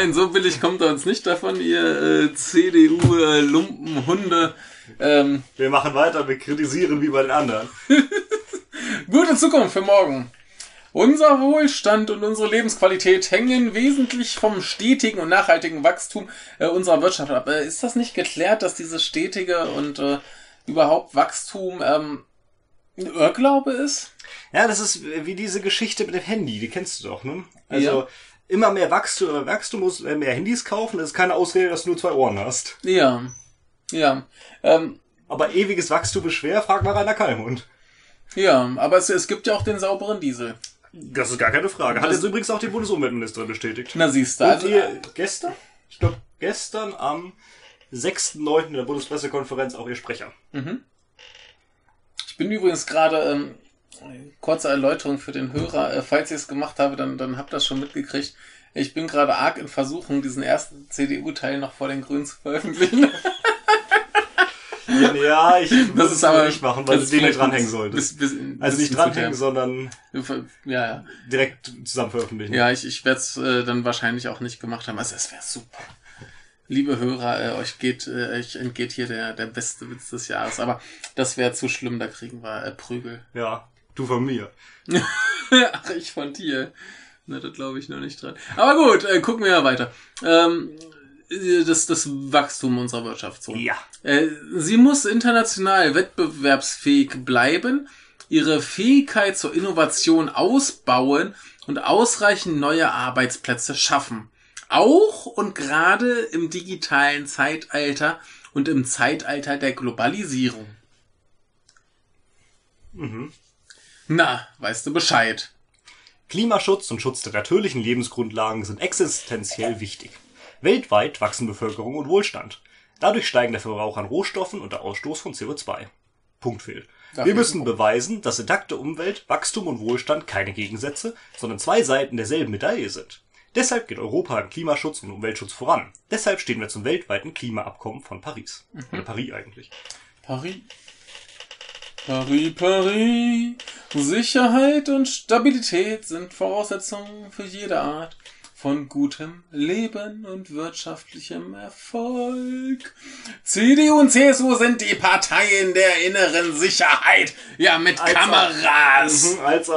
Nein, so billig kommt er uns nicht davon, ihr äh, CDU-Lumpenhunde. Ähm, wir machen weiter, wir kritisieren wie bei den anderen. Gute Zukunft für morgen. Unser Wohlstand und unsere Lebensqualität hängen wesentlich vom stetigen und nachhaltigen Wachstum äh, unserer Wirtschaft ab. Äh, ist das nicht geklärt, dass dieses stetige und äh, überhaupt Wachstum ähm, ein Irrglaube ist? Ja, das ist wie diese Geschichte mit dem Handy, die kennst du doch, ne? Also ja. Immer mehr wachst du, immer wachst du, musst mehr Handys kaufen, das ist keine Ausrede, dass du nur zwei Ohren hast. Ja. Ja. Ähm, aber ewiges Wachstum ist schwer, frag mal Rainer Kalmund. Ja, aber es, es gibt ja auch den sauberen Diesel. Das ist gar keine Frage. Hat jetzt übrigens auch die Bundesumweltministerin bestätigt. Na siehst du. Also, die, gestern? Ich glaube, gestern am 6.9. in der Bundespressekonferenz auch ihr Sprecher. Mhm. Ich bin übrigens gerade, ähm, kurze Erläuterung für den Hörer, äh, falls ihr es gemacht habe, dann, dann habt ihr das schon mitgekriegt. Ich bin gerade arg in Versuchung, diesen ersten CDU-Teil noch vor den Grünen zu veröffentlichen. Ja, ich das ist aber nicht machen, weil du die nicht dranhängen solltest. Also nicht dranhängen, sondern ja, ja. direkt zusammen veröffentlichen. Ja, ich, ich werde es äh, dann wahrscheinlich auch nicht gemacht haben. Also es wäre super. Liebe Hörer, äh, euch geht, äh, euch entgeht hier der, der beste Witz des Jahres. Aber das wäre zu schlimm, da kriegen wir äh, Prügel. Ja, du von mir. Ach, ich von dir. Na, da glaube ich noch nicht dran. Aber gut, äh, gucken wir ja weiter. Ähm, das, das Wachstum unserer Wirtschaft so. Ja. Äh, sie muss international wettbewerbsfähig bleiben, ihre Fähigkeit zur Innovation ausbauen und ausreichend neue Arbeitsplätze schaffen. Auch und gerade im digitalen Zeitalter und im Zeitalter der Globalisierung. Mhm. Na, weißt du Bescheid. Klimaschutz und Schutz der natürlichen Lebensgrundlagen sind existenziell wichtig. Weltweit wachsen Bevölkerung und Wohlstand. Dadurch steigen der Verbrauch an Rohstoffen und der Ausstoß von CO2. Punkt fehlt. Wir müssen beweisen, dass intakte Umwelt, Wachstum und Wohlstand keine Gegensätze, sondern zwei Seiten derselben Medaille sind. Deshalb geht Europa im Klimaschutz und Umweltschutz voran. Deshalb stehen wir zum weltweiten Klimaabkommen von Paris. Mhm. Oder Paris eigentlich. Paris. Paris, Paris. Sicherheit und Stabilität sind Voraussetzungen für jede Art von gutem Leben und wirtschaftlichem Erfolg. CDU und CSU sind die Parteien der inneren Sicherheit. Ja, mit als Kameras. Ob. Mhm, als.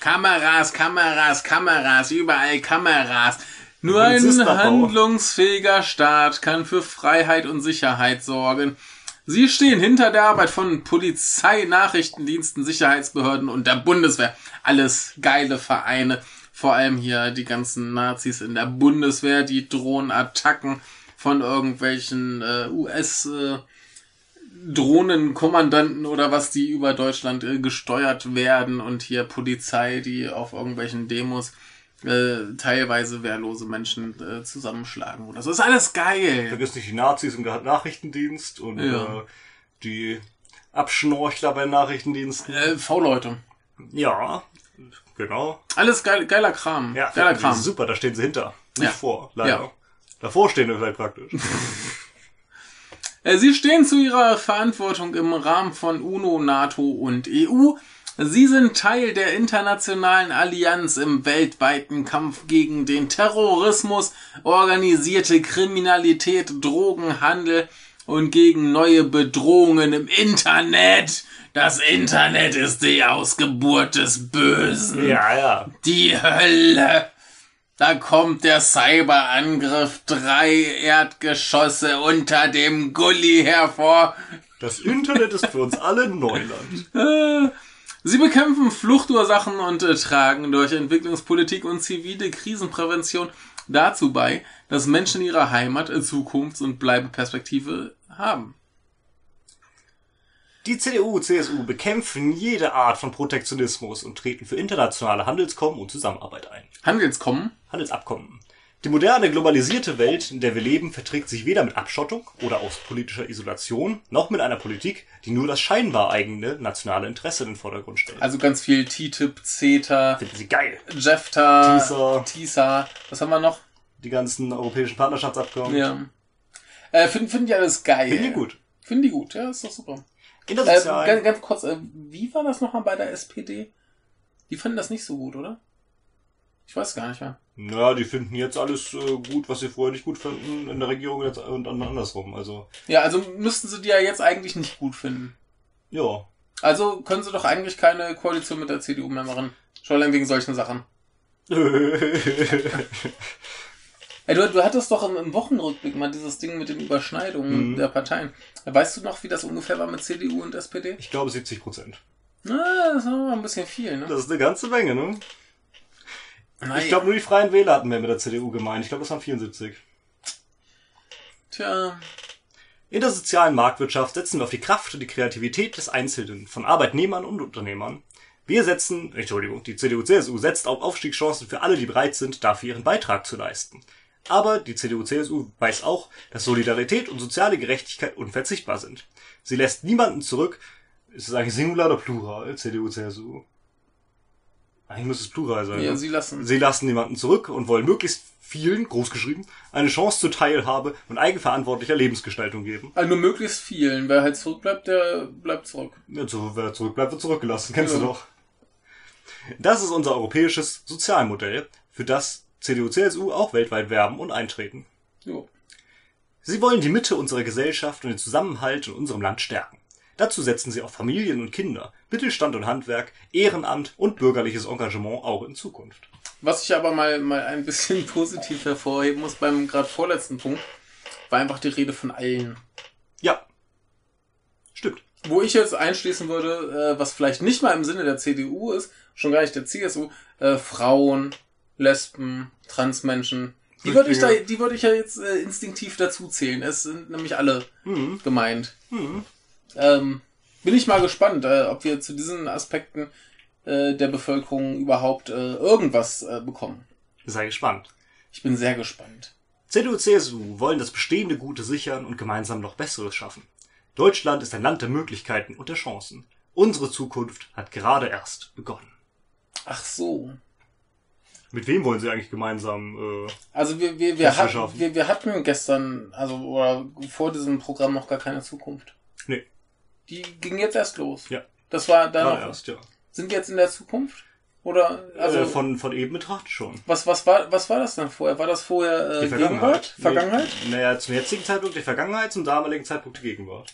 Kameras, Kameras, Kameras, überall Kameras. Nur ein handlungsfähiger Staat kann für Freiheit und Sicherheit sorgen. Sie stehen hinter der Arbeit von Polizei, Nachrichtendiensten, Sicherheitsbehörden und der Bundeswehr. Alles geile Vereine vor allem hier die ganzen Nazis in der Bundeswehr, die drohen Attacken von irgendwelchen äh, US äh, Drohnenkommandanten oder was, die über Deutschland äh, gesteuert werden und hier Polizei, die auf irgendwelchen Demos äh, teilweise wehrlose Menschen äh, zusammenschlagen oder so. Das ist alles geil. Vergiss nicht die Nazis im Nachrichtendienst und ja. äh, die Abschnorchler bei Nachrichtendiensten. Äh, V-Leute. Ja, Genau. Alles geil, geiler Kram. Ja, geiler Kram. Super, da stehen sie hinter. Nicht ja. vor, leider. Ja. Davor stehen wir vielleicht praktisch. Äh, sie stehen zu ihrer Verantwortung im Rahmen von UNO, NATO und EU. Sie sind Teil der internationalen Allianz im weltweiten Kampf gegen den Terrorismus, organisierte Kriminalität, Drogenhandel und gegen neue Bedrohungen im Internet. Das Internet ist die Ausgeburt des Bösen. Ja, ja. Die Hölle. Da kommt der Cyberangriff, drei Erdgeschosse unter dem Gully hervor. Das Internet ist für uns alle Neuland. Äh, sie bekämpfen Fluchtursachen und äh, tragen durch Entwicklungspolitik und zivile Krisenprävention dazu bei, dass Menschen in ihrer Heimat Zukunfts- und Bleibeperspektive haben. Die CDU, CSU bekämpfen jede Art von Protektionismus und treten für internationale Handelskommen und Zusammenarbeit ein. Handelskommen? Handelsabkommen. Die moderne, globalisierte Welt, in der wir leben, verträgt sich weder mit Abschottung oder aus politischer Isolation, noch mit einer Politik, die nur das scheinbar eigene nationale Interesse in den Vordergrund stellt. Also ganz viel TTIP, CETA, Finden Sie geil. JEFTA, TISA. TISA. Was haben wir noch? Die ganzen europäischen Partnerschaftsabkommen. Ja. Äh, Finden find die alles geil. Finden die gut. Finden die gut, ja, ist doch super. In der Äh, ganz, ganz kurz, äh, wie war das nochmal bei der SPD? Die fanden das nicht so gut, oder? Ich weiß gar nicht mehr. Naja, die finden jetzt alles äh, gut, was sie vorher nicht gut fanden in der Regierung jetzt und andersrum. Also. Ja, also müssten sie die ja jetzt eigentlich nicht gut finden. Ja. Also können sie doch eigentlich keine Koalition mit der CDU mehr machen. Schon allein wegen solchen Sachen. Ey, du, du hattest doch im, im, Wochenrückblick mal dieses Ding mit den Überschneidungen mhm. der Parteien. Weißt du noch, wie das ungefähr war mit CDU und SPD? Ich glaube 70 Prozent. Na, das war ein bisschen viel, ne? Das ist eine ganze Menge, ne? Nein. Ich glaube, nur die Freien Wähler hatten mehr mit der CDU gemeint. Ich glaube, das waren 74. Tja. In der sozialen Marktwirtschaft setzen wir auf die Kraft und die Kreativität des Einzelnen, von Arbeitnehmern und Unternehmern. Wir setzen, Entschuldigung, die CDU-CSU setzt auf Aufstiegschancen für alle, die bereit sind, dafür ihren Beitrag zu leisten. Aber die CDU-CSU weiß auch, dass Solidarität und soziale Gerechtigkeit unverzichtbar sind. Sie lässt niemanden zurück. Ist es eigentlich Singular oder Plural, CDU-CSU? Eigentlich muss es Plural sein. Ja, ne? sie lassen. Sie lassen niemanden zurück und wollen möglichst vielen, großgeschrieben, eine Chance zur Teilhabe und eigenverantwortlicher Lebensgestaltung geben. Also nur möglichst vielen. Wer halt zurückbleibt, der bleibt zurück. Ja, so, wer zurückbleibt, wird zurückgelassen. Kennst ja. du doch. Das ist unser europäisches Sozialmodell, für das CDU-CSU auch weltweit werben und eintreten. Jo. Sie wollen die Mitte unserer Gesellschaft und den Zusammenhalt in unserem Land stärken. Dazu setzen sie auf Familien und Kinder, Mittelstand und Handwerk, Ehrenamt und bürgerliches Engagement auch in Zukunft. Was ich aber mal, mal ein bisschen positiv hervorheben muss beim gerade vorletzten Punkt, war einfach die Rede von allen. Ja. Stimmt. Wo ich jetzt einschließen würde, äh, was vielleicht nicht mal im Sinne der CDU ist, schon gar nicht der CSU, äh, Frauen, Lesben, Transmenschen. Die würde ich da, die würde ich ja jetzt äh, instinktiv dazu zählen. Es sind nämlich alle mhm. gemeint. Mhm. Ähm, bin ich mal gespannt, äh, ob wir zu diesen Aspekten äh, der Bevölkerung überhaupt äh, irgendwas äh, bekommen. Sei gespannt. Ich bin sehr gespannt. CDU, CSU wollen das bestehende Gute sichern und gemeinsam noch Besseres schaffen. Deutschland ist ein Land der Möglichkeiten und der Chancen. Unsere Zukunft hat gerade erst begonnen. Ach so. Mit wem wollen Sie eigentlich gemeinsam? Äh, also wir wir wir, hat, wir wir hatten gestern also oder vor diesem Programm noch gar keine Zukunft. Nee. Die ging jetzt erst los. Ja. Das war dann war erst, ja. Sind wir jetzt in der Zukunft? Oder also äh, von von eben betrachtet schon. Was was war was war das dann vorher? War das vorher äh, Gegenwart? Vergangenheit? Nee, naja, zum jetzigen Zeitpunkt die Vergangenheit, zum damaligen Zeitpunkt die Gegenwart.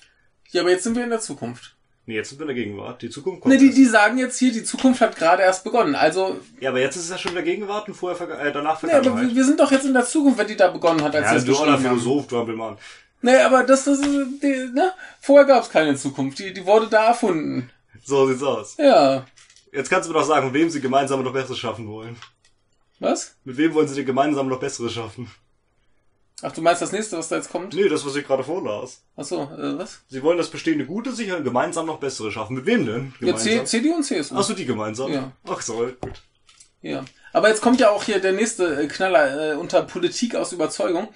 Ja, aber jetzt sind wir in der Zukunft. Nee, jetzt sind wir in der Gegenwart. Die Zukunft kommt. Nee, die, die sagen jetzt hier, die Zukunft hat gerade erst begonnen. Also. Ja, aber jetzt ist es ja schon wieder Gegenwart und vorher äh, danach Vergangenheit. Nee, aber wir sind doch jetzt in der Zukunft, wenn die da begonnen hat, als ja, sie es du Philosoph, du Hampelmann. Nee, aber das, das ist, die, ne? Vorher gab es keine Zukunft. Die, die wurde da erfunden. So sieht's aus. Ja. Jetzt kannst du mir doch sagen, mit wem sie gemeinsam noch Besseres schaffen wollen. Was? Mit wem wollen sie denn gemeinsam noch Besseres schaffen? Ach, du meinst das nächste, was da jetzt kommt? Nee, das, was ich gerade vorlas. Ach so, äh, was? Sie wollen das bestehende Gute sichern gemeinsam noch bessere schaffen. Mit wem denn? Gemeinsam? Ja, CDU und CSU. Ach so, die gemeinsam? Ja. Ach so, gut. Ja. Aber jetzt kommt ja auch hier der nächste äh, Knaller äh, unter Politik aus Überzeugung.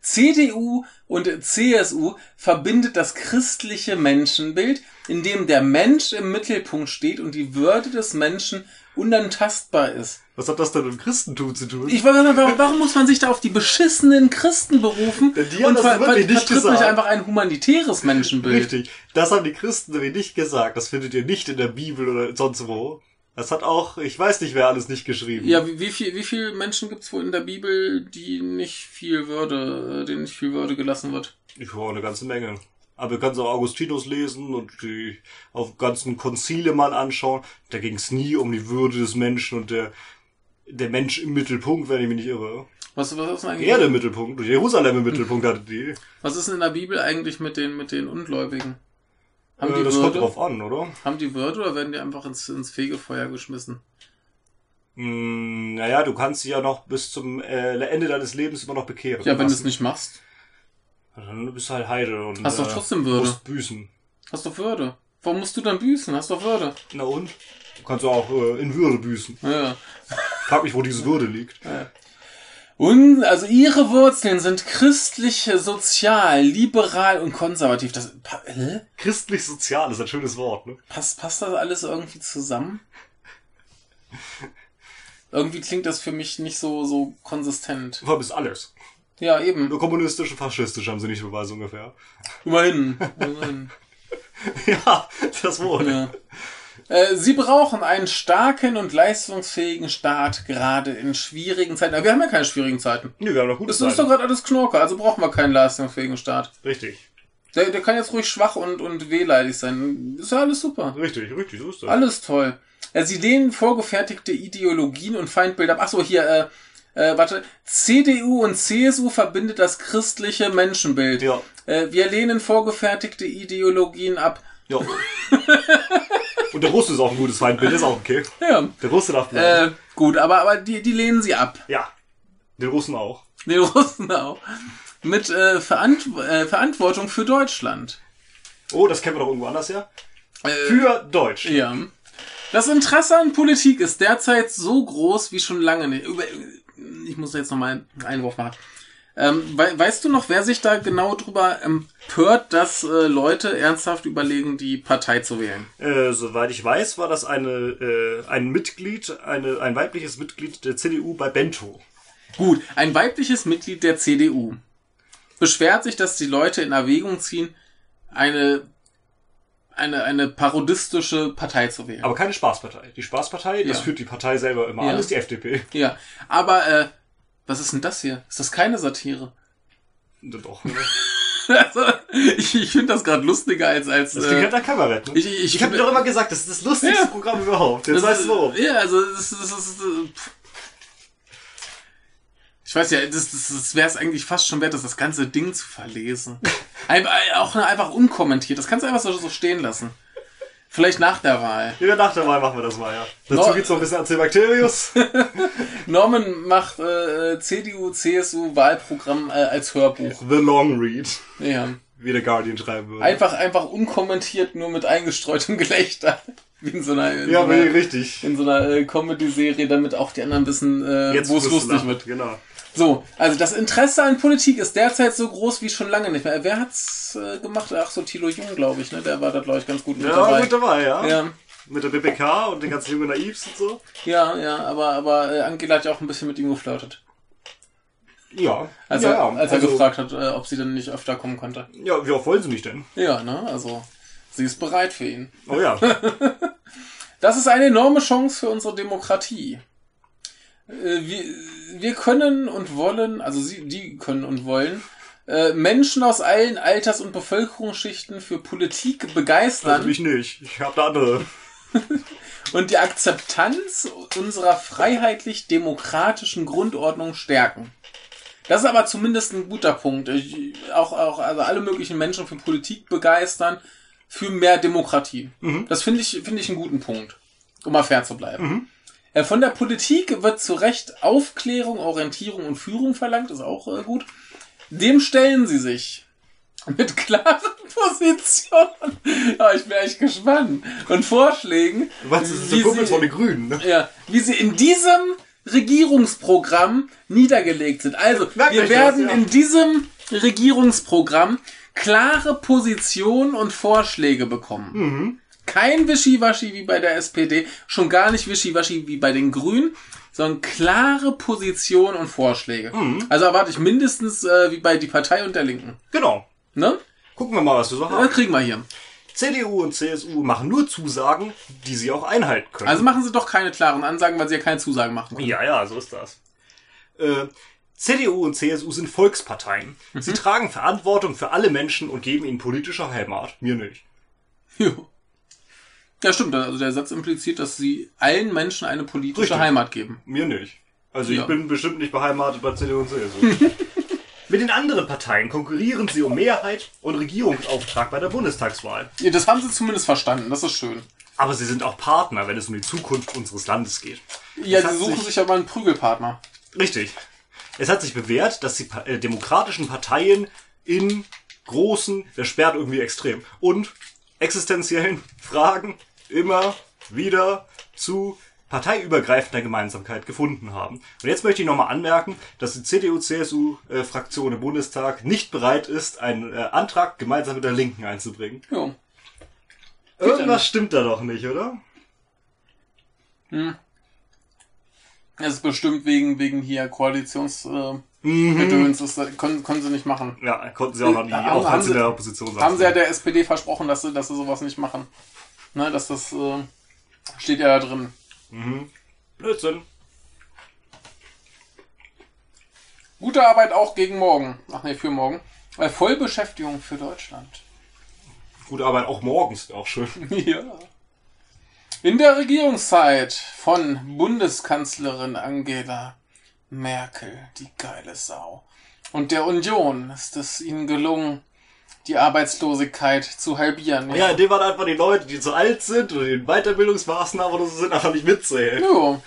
CDU und CSU verbindet das christliche Menschenbild, in dem der Mensch im Mittelpunkt steht und die Würde des Menschen unantastbar ist. Was hat das denn mit Christentum zu tun? Ich weiß nicht, warum, muss man sich da auf die beschissenen Christen berufen Denn die haben und das ver ver nicht vertritt gesagt. nicht einfach ein humanitäres Menschenbild? Richtig. Das haben die Christen nämlich nicht gesagt. Das findet ihr nicht in der Bibel oder sonst wo. Das hat auch, ich weiß nicht, wer alles nicht geschrieben. Ja, wie, wie viel, wie viele Menschen gibt's wohl in der Bibel, die nicht viel Würde, denen nicht viel Würde gelassen wird? Ich war eine ganze Menge. Aber wir können auch Augustinus lesen und die auf ganzen Konzile mal anschauen. Da ging es nie um die Würde des Menschen und der, der Mensch im Mittelpunkt, wenn ich mich nicht irre. Was, was ist denn eigentlich? Erde im Mittelpunkt. Jerusalem im Mittelpunkt hatte die. Was ist denn in der Bibel eigentlich mit den, mit den Ungläubigen? Haben äh, die das Würde? kommt drauf an, oder? Haben die Würde oder werden die einfach ins, ins Fegefeuer geschmissen? Hm, naja, du kannst sie ja noch bis zum äh, Ende deines Lebens immer noch bekehren. Ja, wenn du es nicht machst. Dann bist du halt Heide und Hast doch trotzdem Würde. musst büßen. Hast doch Würde. Warum musst du dann büßen? Hast doch Würde. Na und? Du kannst auch äh, in Würde büßen. Ja. Frag mich, wo diese Würde liegt. Ja. Und also ihre Wurzeln sind christlich, sozial, liberal und konservativ. Das hä? christlich sozial ist ein schönes Wort, ne? Passt passt das alles irgendwie zusammen? irgendwie klingt das für mich nicht so so konsistent. Du bist alles. Ja, eben. Nur kommunistisch und faschistisch haben sie nicht beweisen ungefähr. Immerhin. Immerhin. ja, das wohl. Ja. Äh, Sie brauchen einen starken und leistungsfähigen Staat, gerade in schwierigen Zeiten. Aber wir haben ja keine schwierigen Zeiten. Nee, wir haben noch gute Es ist doch gerade alles Knorke, also brauchen wir keinen leistungsfähigen Staat. Richtig. Der, der kann jetzt ruhig schwach und, und wehleidig sein. Ist ja alles super. Richtig, richtig, so ist das. Alles toll. Äh, Sie lehnen vorgefertigte Ideologien und Feindbilder ab. Ach so, hier, äh, äh, warte. CDU und CSU verbindet das christliche Menschenbild. Ja. Äh, wir lehnen vorgefertigte Ideologien ab. Ja. Und der Russe ist auch ein gutes Feindbild, ist auch okay. Ja. Der Russe darf bleiben. Äh, gut, aber, aber die, die lehnen sie ab. ja. Den Russen auch. Den Russen auch. Mit äh, Verant äh, Verantwortung für Deutschland. Oh, das kennen wir doch irgendwo anders her. Äh, Für Deutsch. Ja. Das Interesse an Politik ist derzeit so groß wie schon lange nicht. Ich muss jetzt noch mal einen Einwurf machen. Ähm, wei- weißt du noch, wer sich da genau drüber empört, dass äh, Leute ernsthaft überlegen, die Partei zu wählen? Äh, soweit ich weiß, war das eine, äh, ein Mitglied, eine, ein weibliches Mitglied der CDU bei Bento. Gut, ein weibliches Mitglied der CDU beschwert sich, dass die Leute in Erwägung ziehen, eine, eine, eine parodistische Partei zu wählen. Aber keine Spaßpartei. Die Spaßpartei, das Ja. führt die Partei selber immer Ja. an, ist die FDP. ja, aber äh, was ist denn das hier? Ist das keine Satire? Doch. ne? Also, ich ich finde das gerade lustiger als als. Das klingt äh, halt nach Kabarett. Ne? ich- ich- ich habe dir doch immer gesagt, das ist das lustigste Ja. Programm überhaupt. Jetzt das weißt du warum. Ja, also das, das, das, ist, äh, ich weiß ja, das, das, das wäre es eigentlich fast schon wert, das, das ganze Ding zu verlesen. Einfach, auch einfach unkommentiert. Das kannst du einfach so, so stehen lassen. Vielleicht nach der Wahl. Ja, nach der Wahl machen wir das mal, ja. Dazu No- gibt's noch ein bisschen Acebacterius. Norman macht äh, CDU, CSU Wahlprogramm äh, als Hörbuch. The Long Read. Ja. Wie der Guardian schreiben würde. Einfach, einfach unkommentiert, nur mit eingestreutem Gelächter. Wie in so einer, in ja, so einer, richtig. in so einer äh, Comedy-Serie, damit auch die anderen wissen, äh, wo es lustig wird. Genau. So, also das Interesse an Politik ist derzeit so groß wie schon lange nicht mehr. Wer hat's äh, gemacht? Ach so, Thilo Jung, glaube ich, ne? Der war da, glaube ich, ganz gut mit Ja, dabei. gut dabei, ja. Ja, Mit der BPK und den ganzen jungen Naivs und so. ja, ja, aber, aber äh, Angela hat ja auch ein bisschen mit ihm geflirtet. Ja. Als, ja, er, als er Also, gefragt hat, äh, ob sie denn nicht öfter kommen konnte. Ja, wie oft wollen sie nicht denn? Ja, ne? Also, sie ist bereit für ihn. Oh ja. Das ist eine enorme Chance für unsere Demokratie. Äh, Wir, wir können und wollen, also sie, die können und wollen, äh, Menschen aus allen Alters- und Bevölkerungsschichten für Politik begeistern Also ich nicht. Ich habe da andere. und die Akzeptanz unserer freiheitlich-demokratischen Grundordnung stärken. Das ist aber zumindest ein guter Punkt. Ich, auch, auch, also alle möglichen Menschen für Politik begeistern, für mehr Demokratie. Das finde ich, finde ich einen guten Punkt, um mal fair zu bleiben. Äh, Von der Politik wird zu Recht Aufklärung, Orientierung und Führung verlangt, ist auch äh, gut. Dem stellen sie sich. Mit klaren Positionen. Ja, ich bin echt gespannt. Und Vorschlägen. Was, das ist der Kumpel von den Grünen, ne? ja, wie sie in diesem Regierungsprogramm niedergelegt sind. Also, wir euch das, werden ja. in diesem Regierungsprogramm klare Positionen und Vorschläge bekommen. Mhm. Kein Wischiwaschi wie bei der SPD, schon gar nicht Wischiwaschi wie bei den Grünen, sondern klare Positionen und Vorschläge. Mhm. Also erwarte ich mindestens äh, wie bei die Partei und der Linken. Genau. Ne? Gucken wir mal, was wir so Das haben. kriegen wir hier. CDU und CSU machen nur Zusagen, die sie auch einhalten können. Also machen sie doch keine klaren Ansagen, weil sie ja keine Zusagen machen können. Ja, ja, so ist das. Äh, CDU und CSU sind Volksparteien. Mhm. Sie tragen Verantwortung für alle Menschen und geben ihnen politische Heimat. Mir nicht. Jo. Ja, stimmt. Also der Satz impliziert, dass sie allen Menschen eine politische Richtig. Heimat geben. Mir nicht. Also Ja. ich bin bestimmt nicht beheimatet bei CDU und CSU. Mit den anderen Parteien konkurrieren sie um Mehrheit und Regierungsauftrag bei der Bundestagswahl. Ja, das haben sie zumindest verstanden. Das ist schön. Aber sie sind auch Partner, wenn es um die Zukunft unseres Landes geht. Ja, Es sie suchen sich- sich ja mal einen Prügelpartner. Richtig. Es hat sich bewährt, dass die äh, demokratischen Parteien in großen, der sperrt irgendwie extrem, und existenziellen Fragen immer wieder zu parteiübergreifender Gemeinsamkeit gefunden haben. Und jetzt möchte ich nochmal anmerken, dass die CDU-CSU-Fraktion im Bundestag nicht bereit ist, einen äh, Antrag gemeinsam mit der Linken einzubringen. Jo. Irgendwas stimmt da doch nicht, oder? Das ist bestimmt wegen, wegen hier Koalitionsgedöns. Äh, Mhm. Gedöns. das äh, können, können sie nicht machen. Ja, konnten sie auch Äh, haben- auch als sie sie- in der Opposition saßen. Haben sie ja der SPD versprochen, dass sie, dass sie sowas nicht machen. Ne, dass das, äh, Steht ja da drin. Mhm. Blödsinn. Gute Arbeit auch gegen morgen. Ach nee, für morgen. Weil Vollbeschäftigung für Deutschland. Gute Arbeit auch morgens, auch schön. ja. In der Regierungszeit von Bundeskanzlerin Angela Merkel, die geile Sau, und der Union ist es ihnen gelungen, die Arbeitslosigkeit zu halbieren. Ja, dem waren einfach die Leute, die zu alt sind oder die Weiterbildungsmaßnahmen oder so sind, einfach nicht mitzählen. Jo.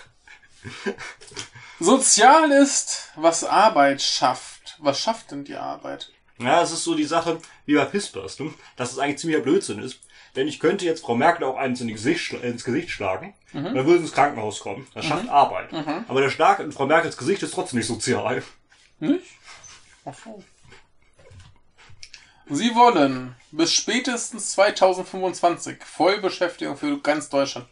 Sozial ist, was Arbeit schafft. Was schafft denn die Arbeit? Ja, es ist so die Sache wie bei Pispers, ne? dass es eigentlich ziemlicher Blödsinn ist. Denn ich könnte jetzt Frau Merkel auch eins in Gesicht, ins Gesicht schlagen, mhm. dann würde sie ins Krankenhaus kommen. Das schafft mhm. Arbeit. Mhm. Aber der Schlag in Frau Merkels Gesicht ist trotzdem nicht sozial. Nicht? Ach so. Sie wollen bis spätestens 2025 Vollbeschäftigung für ganz Deutschland.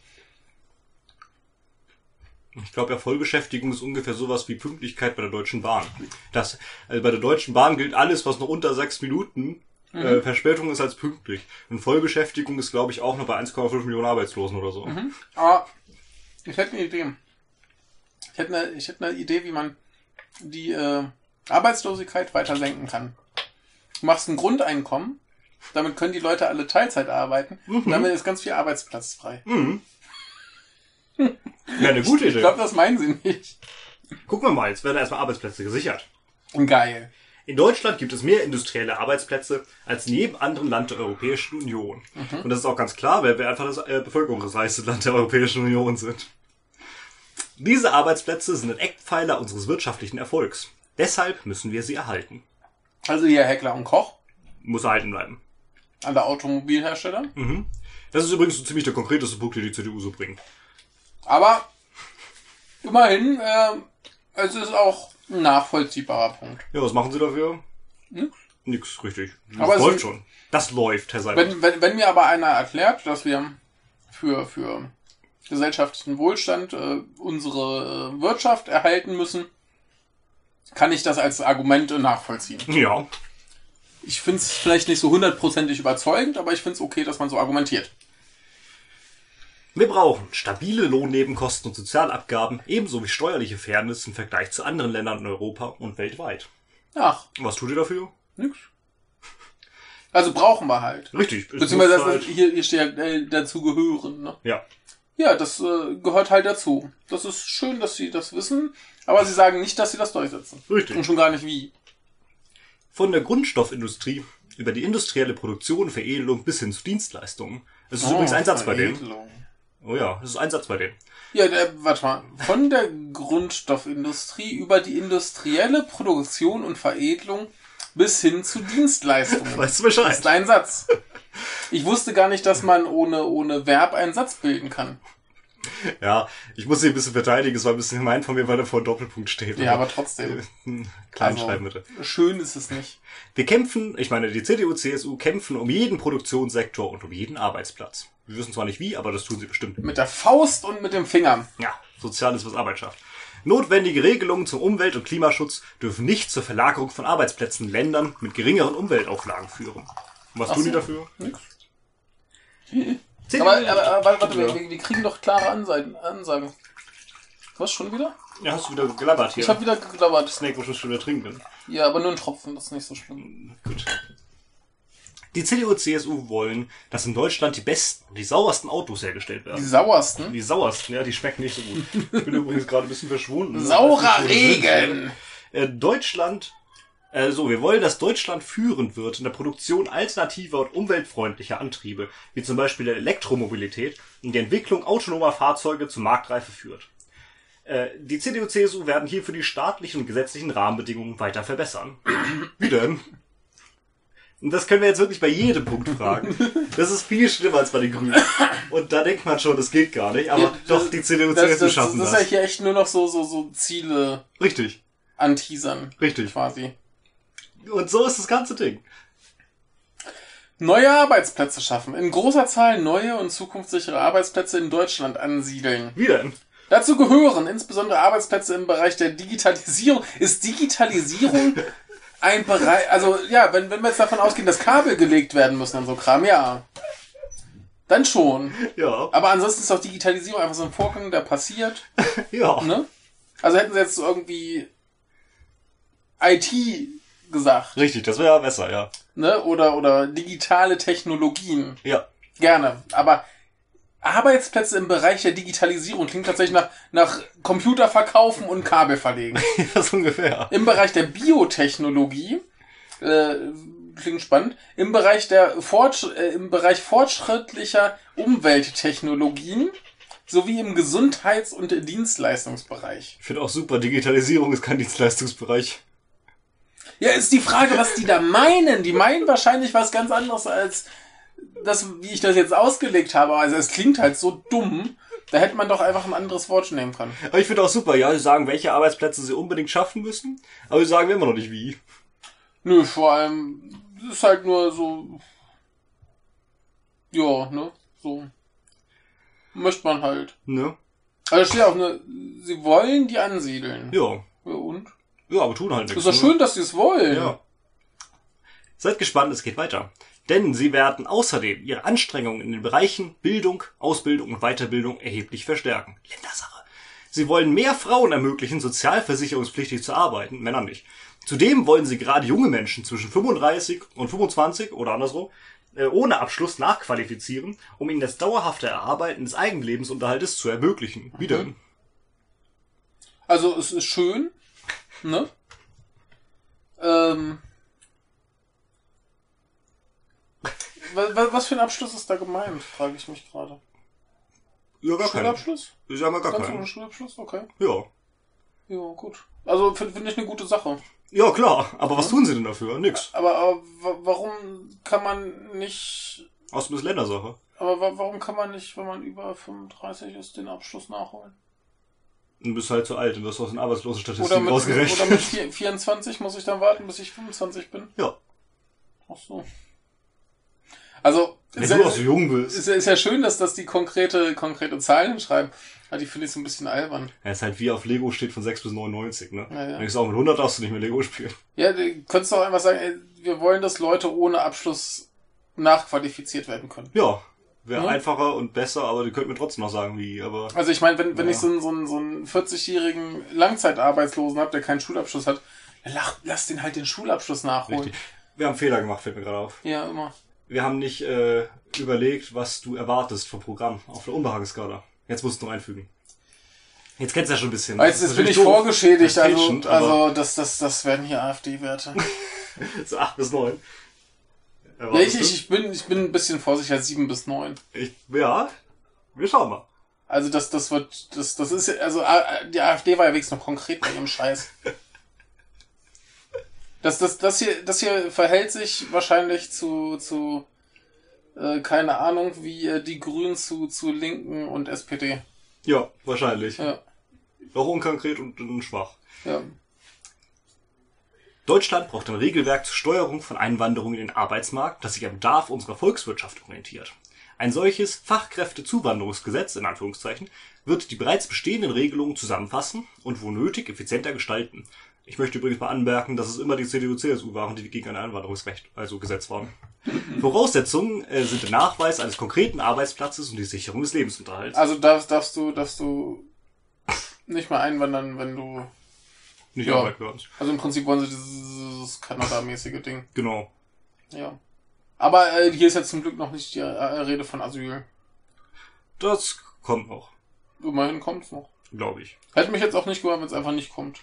Ich glaube, ja, Vollbeschäftigung ist ungefähr sowas wie Pünktlichkeit bei der Deutschen Bahn. Das, also bei der Deutschen Bahn gilt alles, was noch unter sechs Minuten mhm. äh, Verspätung ist, als pünktlich. Und Vollbeschäftigung ist, glaube ich, auch noch bei 1,5 Millionen Arbeitslosen oder so. Mhm. Aber ich hätte eine Idee. Ich hätte eine, ich hätte eine Idee, wie man die äh, Arbeitslosigkeit weiter senken kann. Du machst ein Grundeinkommen, damit können die Leute alle Teilzeit arbeiten mhm. und damit ist ganz viel Arbeitsplatz frei. Mhm. Ja, eine gute Idee. Ich glaube, das meinen sie nicht. Gucken wir mal, jetzt werden erstmal Arbeitsplätze gesichert. Geil. In Deutschland gibt es mehr industrielle Arbeitsplätze als in jedem anderen Land der Europäischen Union. Mhm. Und das ist auch ganz klar, weil wir einfach das äh, bevölkerungsreichste Land der Europäischen Union sind. Diese Arbeitsplätze sind ein Eckpfeiler unseres wirtschaftlichen Erfolgs. Deshalb müssen wir sie erhalten. Also hier Heckler und Koch. Muss erhalten bleiben. An der Automobilhersteller. Mhm. Das ist übrigens so ziemlich der konkreteste Punkt, den die CDU so bringt. Aber immerhin, äh, es ist auch ein nachvollziehbarer Punkt. Ja, was machen sie dafür? Hm? Nix, richtig. Das aber läuft schon. Das läuft, Herr Seibert. Wenn, wenn, wenn mir aber einer erklärt, dass wir für, für gesellschaftlichen Wohlstand äh, unsere äh, Wirtschaft erhalten müssen, kann ich das als Argument nachvollziehen. Ja. Ich finde es vielleicht nicht so hundertprozentig überzeugend, aber ich finde es okay, dass man so argumentiert. Wir brauchen stabile Lohnnebenkosten und Sozialabgaben, ebenso wie steuerliche Fairness im Vergleich zu anderen Ländern in Europa und weltweit. Ach. Was tut ihr dafür? Nix. Also brauchen wir halt. Richtig. Beziehungsweise halt hier, hier steht ja äh, dazu gehören, ne? Ja. Ja, das äh, gehört halt dazu. Das ist schön, dass sie das wissen, aber sie sagen nicht, dass sie das durchsetzen. Richtig. Und schon gar nicht wie. Von der Grundstoffindustrie über die industrielle Produktion, Veredelung bis hin zu Dienstleistungen. Das ist oh, übrigens ein Satz bei denen. Oh ja, das ist ein Satz bei denen. Ja, der, warte mal. Von der Grundstoffindustrie über die industrielle Produktion und Veredelung bis hin zu Dienstleistungen. Weißt du Bescheid? Das ist ein Satz. Ich wusste gar nicht, dass man ohne, ohne Verb einen Satz bilden kann. Ja, ich muss sie ein bisschen verteidigen. Es war ein bisschen gemein von mir, weil da vor Doppelpunkt steht. Ja, aber trotzdem. Klein also, schreiben bitte. Schön ist es nicht. Wir kämpfen, ich meine, die CDU, CSU kämpfen um jeden Produktionssektor und um jeden Arbeitsplatz. Wir wissen zwar nicht wie, aber das tun sie bestimmt. Mit der Faust und mit dem Finger. Ja, sozial ist was Arbeit schafft. Notwendige Regelungen zum Umwelt- und Klimaschutz dürfen nicht zur Verlagerung von Arbeitsplätzen in Ländern mit geringeren Umweltauflagen führen. Und was Ach tun so. die dafür? Nix. Aber, aber, aber warte, wir, wir, kriegen doch klare Ansagen. Ansagen. Was, schon wieder? Ja, hast du wieder gelabbert hier. Ich hab wieder gelabbert. Snake muss schon wieder trinken. Ja, aber nur ein Tropfen, das ist nicht so schlimm. Gut. Die CDU und CSU wollen, dass in Deutschland die besten, die sauersten Autos hergestellt werden. Die sauersten? Die sauersten, ja, die schmecken nicht so gut. Ich bin übrigens gerade ein bisschen verschwunden. Saurer Regen! Äh, Deutschland also, wir wollen, dass Deutschland führend wird in der Produktion alternativer und umweltfreundlicher Antriebe, wie zum Beispiel der Elektromobilität und die Entwicklung autonomer Fahrzeuge zur Marktreife führt. Äh, die CDU-CSU werden hierfür die staatlichen und gesetzlichen Rahmenbedingungen weiter verbessern. Wie denn? Und das können wir jetzt wirklich bei jedem Punkt fragen. Das ist viel schlimmer als bei den Grünen. Und da denkt man schon, das geht gar nicht. Aber ja, doch, die CDU, das, CSU schaffen das. Das ist ja hier echt nur noch so, so, so Ziele. Richtig. Anteasern. Richtig. Quasi. Und so ist das ganze Ding. Neue Arbeitsplätze schaffen. In großer Zahl neue und zukunftssichere Arbeitsplätze in Deutschland ansiedeln. Wie denn? Dazu gehören insbesondere Arbeitsplätze im Bereich der Digitalisierung. Ist Digitalisierung ein Bereich, also ja, wenn, wenn wir jetzt davon ausgehen, dass Kabel gelegt werden müssen und so Kram, ja. Dann schon. Ja. Aber ansonsten ist auch Digitalisierung einfach so ein Vorgang, der passiert. Ja. Ne? Also hätten sie jetzt so irgendwie IT gesagt. Richtig, das wäre ja besser, ja. Ne? Oder, oder digitale Technologien. Ja. Gerne. Aber Arbeitsplätze im Bereich der Digitalisierung klingt tatsächlich nach, nach Computer verkaufen und Kabel verlegen. ja, so ungefähr. Im Bereich der Biotechnologie äh, klingt spannend. Im Bereich der Fortsch äh, im Bereich fortschrittlicher Umwelttechnologien sowie im Gesundheits- und Dienstleistungsbereich. Ich finde auch super, Digitalisierung ist kein Dienstleistungsbereich. Ja, ist die Frage, was die da meinen. Die meinen wahrscheinlich was ganz anderes als das, wie ich das jetzt ausgelegt habe. Also es klingt halt so dumm. Da hätte man doch einfach ein anderes Wort nehmen können. Aber ich finde auch super, ja, sie sagen, welche Arbeitsplätze sie unbedingt schaffen müssen, aber sie sagen immer noch nicht wie. Nö, vor allem, es ist halt nur so. Ja, ne? So. Möchte man halt. Ne? Also steht auch ne, sie wollen die ansiedeln. Ja. Ja, und? Ja, aber tun halt nichts. Ist doch ne? schön, dass sie es wollen. Ja. Seid gespannt, es geht weiter. Denn sie werden außerdem ihre Anstrengungen in den Bereichen Bildung, Ausbildung und Weiterbildung erheblich verstärken. Ländersache. Sie wollen mehr Frauen ermöglichen, sozialversicherungspflichtig zu arbeiten, Männer nicht. Zudem wollen sie gerade junge Menschen zwischen 35 und 25 oder andersrum äh, ohne Abschluss nachqualifizieren, um ihnen das dauerhafte Erarbeiten des Eigenlebensunterhaltes zu ermöglichen. Wie denn? Also es ist schön, ne? Ähm. Was für ein Abschluss ist da gemeint, frage ich mich gerade. Ja, gar keinen. Schulabschluss? Ich sag mal gar Ganz keinen. Schulabschluss? Okay. Ja. Ja, gut. Also finde find ich eine gute Sache. Ja, klar. Aber was tun sie denn dafür? Nix. Aber, aber wa- warum kann man nicht. Außerdem ist Ländersache. Aber wa- warum kann man nicht, wenn man über 35 ist, den Abschluss nachholen? Du bist halt zu alt und wirst aus den Arbeitslosenstatistiken rausgerechnet. oder mit vier- 24 muss ich dann warten, bis ich 25 bin? Ja. Ach so. Also, Wenn ist du ja, auch so jung bist. ist, ist ja schön, dass, dass die konkrete, konkrete Zahlen hinschreiben. Aber die finde ich so ein bisschen albern. Ja, ist halt wie auf Lego steht von 6 bis 99, ne? Ja, ja. Und ich sag, mit 100 darfst du nicht mehr Lego spielen. Ja, du könntest doch einfach sagen, ey, wir wollen, dass Leute ohne Abschluss nachqualifiziert werden können. Ja. Wäre Ja. einfacher und besser, aber die könnten mir trotzdem noch sagen, wie, aber. Also ich meine, wenn, wenn Ja. ich so einen, so einen, so einen 40-jährigen Langzeitarbeitslosen habe, der keinen Schulabschluss hat, dann lach, lass den halt den Schulabschluss nachholen. Richtig. Wir haben Fehler gemacht, fällt mir gerade auf. Ja, immer. Wir haben nicht äh, überlegt, was du erwartest vom Programm auf der Unbehagenskala. Jetzt musst du noch einfügen. Jetzt kennst du ja schon ein bisschen. Jetzt, jetzt bin ich doof. vorgeschädigt, also, Patient, also das, das, das werden hier AfD-Werte. So 8 bis 9. ja, ich, ich, bin, ich bin ein bisschen vorsichtig, 7 bis 9. ich, ja, wir schauen mal. Also das, das wird, das, das ist, also die AfD war ja wenigstens noch konkret bei ihrem Scheiß. Das, das, das hier, das hier verhält sich wahrscheinlich zu, zu, äh, keine Ahnung, wie äh, die Grünen zu, zu Linken und SPD. Ja, wahrscheinlich. Ja, Auch unkonkret und, und schwach. ja. Deutschland braucht ein Regelwerk zur Steuerung von Einwanderung in den Arbeitsmarkt, das sich am Bedarf unserer Volkswirtschaft orientiert. Ein solches Fachkräftezuwanderungsgesetz, in Anführungszeichen, wird die bereits bestehenden Regelungen zusammenfassen und wo nötig effizienter gestalten. Ich möchte übrigens mal anmerken, dass es immer die CDU-CSU waren, die gegen ein Einwanderungsrecht, also Gesetz waren. Voraussetzungen äh, sind der Nachweis eines konkreten Arbeitsplatzes und die Sicherung des Lebensunterhalts. Also darfst, darfst du, darfst du nicht mehr einwandern, wenn du, Nicht ja. arbeiten uns. also im Prinzip wollen sie dieses Kanada-mäßige Ding. Genau. Ja. Aber äh, hier ist jetzt zum Glück noch nicht die äh, Rede von Asyl. Das kommt noch, Immerhin kommt's noch. glaube ich. Hätte mich jetzt auch nicht gewundert, wenn es einfach nicht kommt.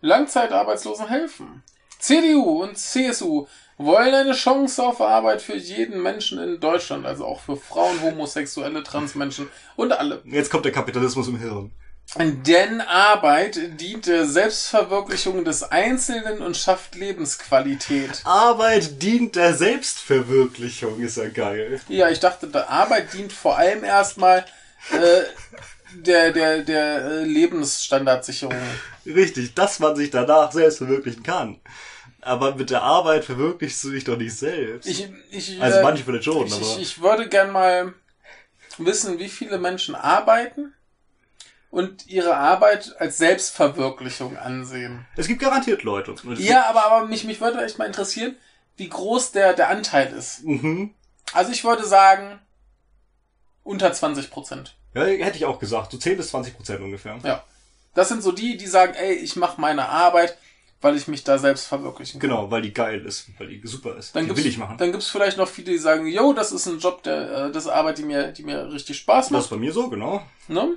Langzeitarbeitslosen helfen. CDU und CSU wollen eine Chance auf Arbeit für jeden Menschen in Deutschland, also auch für Frauen, Homosexuelle, Transmenschen und alle. Jetzt kommt der Kapitalismus im Hirn. Denn Arbeit dient der Selbstverwirklichung des Einzelnen und schafft Lebensqualität. Arbeit dient der Selbstverwirklichung, ist ja geil. Ja, ich dachte, Arbeit dient vor allem erstmal äh, der, der, der äh, Lebensstandardsicherung. Richtig, dass man sich danach selbst verwirklichen kann. Aber mit der Arbeit verwirklichst du dich doch nicht selbst. Ich, ich, also äh, manche vielleicht schon, ich, aber ich, ich würde gern mal wissen, wie viele Menschen arbeiten und ihre Arbeit als Selbstverwirklichung ansehen. es gibt garantiert Leute. Ja, aber, aber mich, mich würde echt mal interessieren, wie groß der, der Anteil ist. Mhm. Also ich würde sagen, unter 20 Prozent. Ja, hätte ich auch gesagt. So 10 bis 20 Prozent ungefähr. Ja. Das sind so die, die sagen, ey, ich mache meine Arbeit, weil ich mich da selbst verwirklichen kann. Genau, weil die geil ist, weil die super ist. Dann die will ich machen. Dann gibt's vielleicht noch viele, die sagen, yo, das ist ein Job, der, äh, das ist Arbeit, die mir, die mir richtig Spaß macht. Das ist bei mir so, genau. Ne?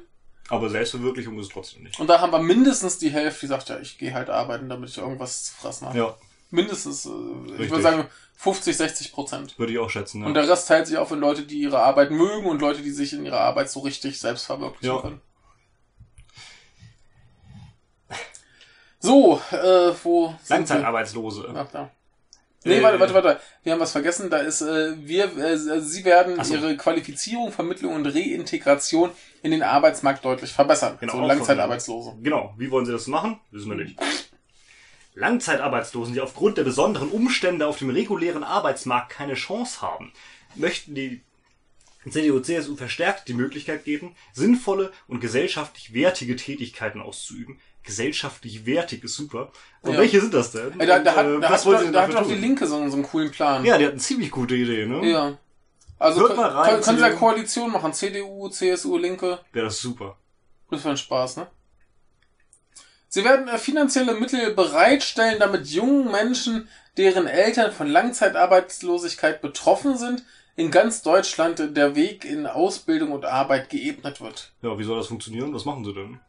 Aber Selbstverwirklichung ist es trotzdem nicht. Und da haben wir mindestens die Hälfte, die sagt, ja, ich gehe halt arbeiten, damit ich irgendwas zu fressen habe. Ja. Mindestens, äh, ich würde sagen, 50, 60 Prozent. Würde ich auch schätzen, ja. Und der Rest teilt sich auf in Leute, die ihre Arbeit mögen und Leute, die sich in ihrer Arbeit so richtig selbst verwirklichen ja. können. So, äh, wo Langzeitarbeitslose. Ach, da. Nee, äh, warte, warte, warte. Wir haben was vergessen. Da ist, äh, wir, äh, sie werden so. ihre Qualifizierung, Vermittlung und Reintegration in den Arbeitsmarkt deutlich verbessern. Genau. So Langzeitarbeitslose. Genau. Wie wollen sie das machen? Wissen wir nicht. Langzeitarbeitslosen, die aufgrund der besonderen Umstände auf dem regulären Arbeitsmarkt keine Chance haben, möchten die CDU, CSU verstärkt die Möglichkeit geben, sinnvolle und gesellschaftlich wertige Tätigkeiten auszuüben, gesellschaftlich wertig ist super. Und ja. welche sind das denn? Ey, da, da, hat, äh, da, hat, da, da hat doch die Linke so, so einen coolen Plan. Ja, die hat eine ziemlich gute Idee, ne? Ja. Also Hört mal rein, können sie ja Koalition machen, CDU, CSU, Linke. Ja, das ist super. Das wäre ein Spaß, ne? Sie werden äh, finanzielle Mittel bereitstellen, damit jungen Menschen, deren Eltern von Langzeitarbeitslosigkeit betroffen sind, in ganz Deutschland der Weg in Ausbildung und Arbeit geebnet wird. Ja, wie soll das funktionieren? Was machen sie denn?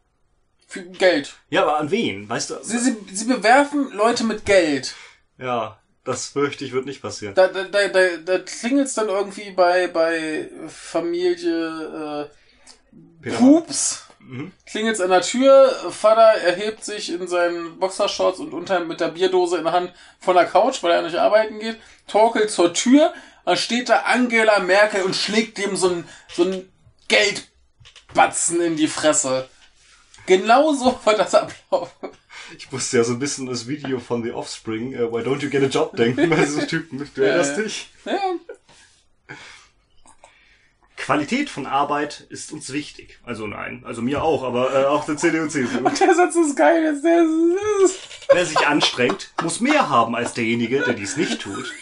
Für Geld. Ja, aber an wen? Weißt du? Sie, sie, sie bewerfen Leute mit Geld. Ja, das fürchte ich wird nicht passieren. Da, da, da, da, da klingelt's dann irgendwie bei, bei Familie äh, Pups. Mhm. Klingelt's an der Tür, Vater erhebt sich in seinen Boxershorts und unter mit der Bierdose in der Hand von der Couch, weil er nicht arbeiten geht, torkelt zur Tür, dann steht da Angela Merkel und schlägt dem so ein, so ein Geldbatzen in die Fresse. Genau so wird das ablaufen. Ich musste ja so ein bisschen das Video von The Offspring, uh, Why Don't You Get a Job denken, bei so Typen. Du erinnerst dich? Ja. Qualität von Arbeit ist uns wichtig. Also nein, also mir auch, aber äh, auch der CDU und CSU. Und der Satz ist geil. Ist der, ist Wer sich anstrengt, muss mehr haben als derjenige, der dies nicht tut.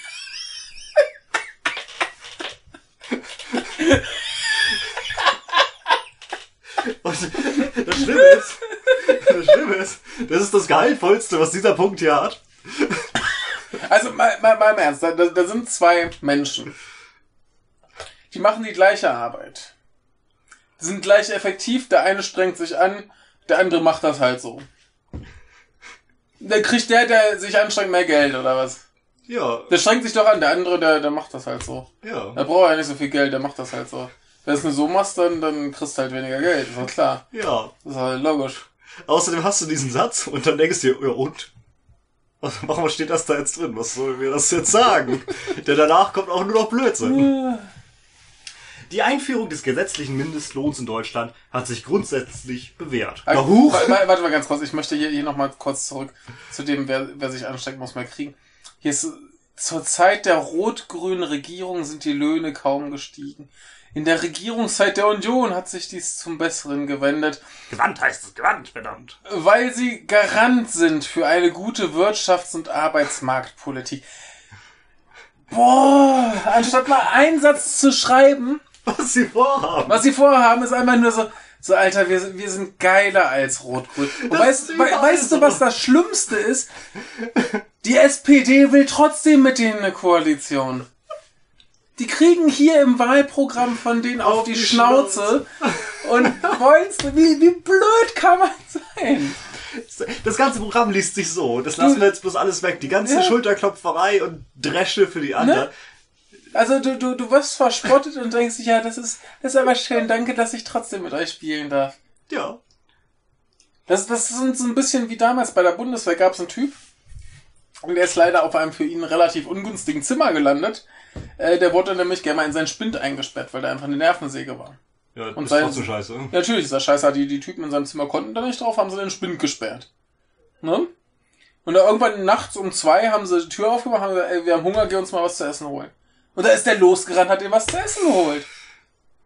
Und das Schlimme ist, das Schlimme ist, das ist das Gehaltvollste, was dieser Punkt hier hat. Also, mal, mal, mal im Ernst, da, da sind zwei Menschen. Die machen die gleiche Arbeit. Die sind gleich effektiv, der eine strengt sich an, der andere macht das halt so. Der kriegt der, der sich anstrengt, mehr Geld, oder was? Ja. Der strengt sich doch an, der andere, der, der macht das halt so. Ja. Der braucht ja nicht so viel Geld, der macht das halt so. Wenn du es nur so machst, dann, dann kriegst du halt weniger Geld, ist doch klar. Ja. Das ist halt logisch. Außerdem hast du diesen Satz und dann denkst du dir, ja und? Warum steht das da jetzt drin? Was soll mir das jetzt sagen? Denn danach kommt auch nur noch Blödsinn. Die Einführung des gesetzlichen Mindestlohns in Deutschland hat sich grundsätzlich bewährt. Na, huch. Warte, mal ganz kurz, ich möchte hier, hier nochmal kurz zurück zu dem, wer, wer sich ansteckt, muss mehr kriegen. Hier ist, zur Zeit der rot-grünen Regierung sind die Löhne kaum gestiegen. In der Regierungszeit der Union hat sich dies zum Besseren gewendet. Gewandt heißt es, gewandt, verdammt. Weil sie Garant sind für eine gute Wirtschafts- und Arbeitsmarktpolitik. Boah, anstatt mal einen Satz zu schreiben, was sie vorhaben. Was sie vorhaben, ist einfach nur so, so Alter, wir, wir sind geiler als Rot-Grün. Weißt, we, weißt du, was das Schlimmste ist? Die SPD will trotzdem mit denen eine Koalition. Die kriegen hier im Wahlprogramm von denen auf, auf die, die, Schnauze, Schnauze. und wollen wie, wie blöd kann man sein? Das ganze Programm liest sich so. Das lassen wir jetzt bloß alles weg. Die ganze ja. Schulterklopferei und Dresche für die anderen. Ne? Also du, du, du wirst verspottet und denkst, ja, das ist, das ist aber schön, danke, dass ich trotzdem mit euch spielen darf. Ja. Das, das ist so ein bisschen wie damals bei der Bundeswehr gab es einen Typ, und der ist leider auf einem für ihn relativ ungünstigen Zimmer gelandet. Äh, der wurde nämlich gerne mal in seinen Spind eingesperrt, weil da einfach eine Nervensäge war. Ja, und ist sein, so scheiße. Natürlich ist das scheiße. Die, die Typen in seinem Zimmer konnten da nicht drauf, haben sie den Spind gesperrt. Ne? Und da irgendwann nachts um zwei haben sie die Tür aufgemacht, haben gesagt, ey, wir haben Hunger, geh uns mal was zu essen holen. Und da ist der losgerannt, hat ihm was zu essen geholt.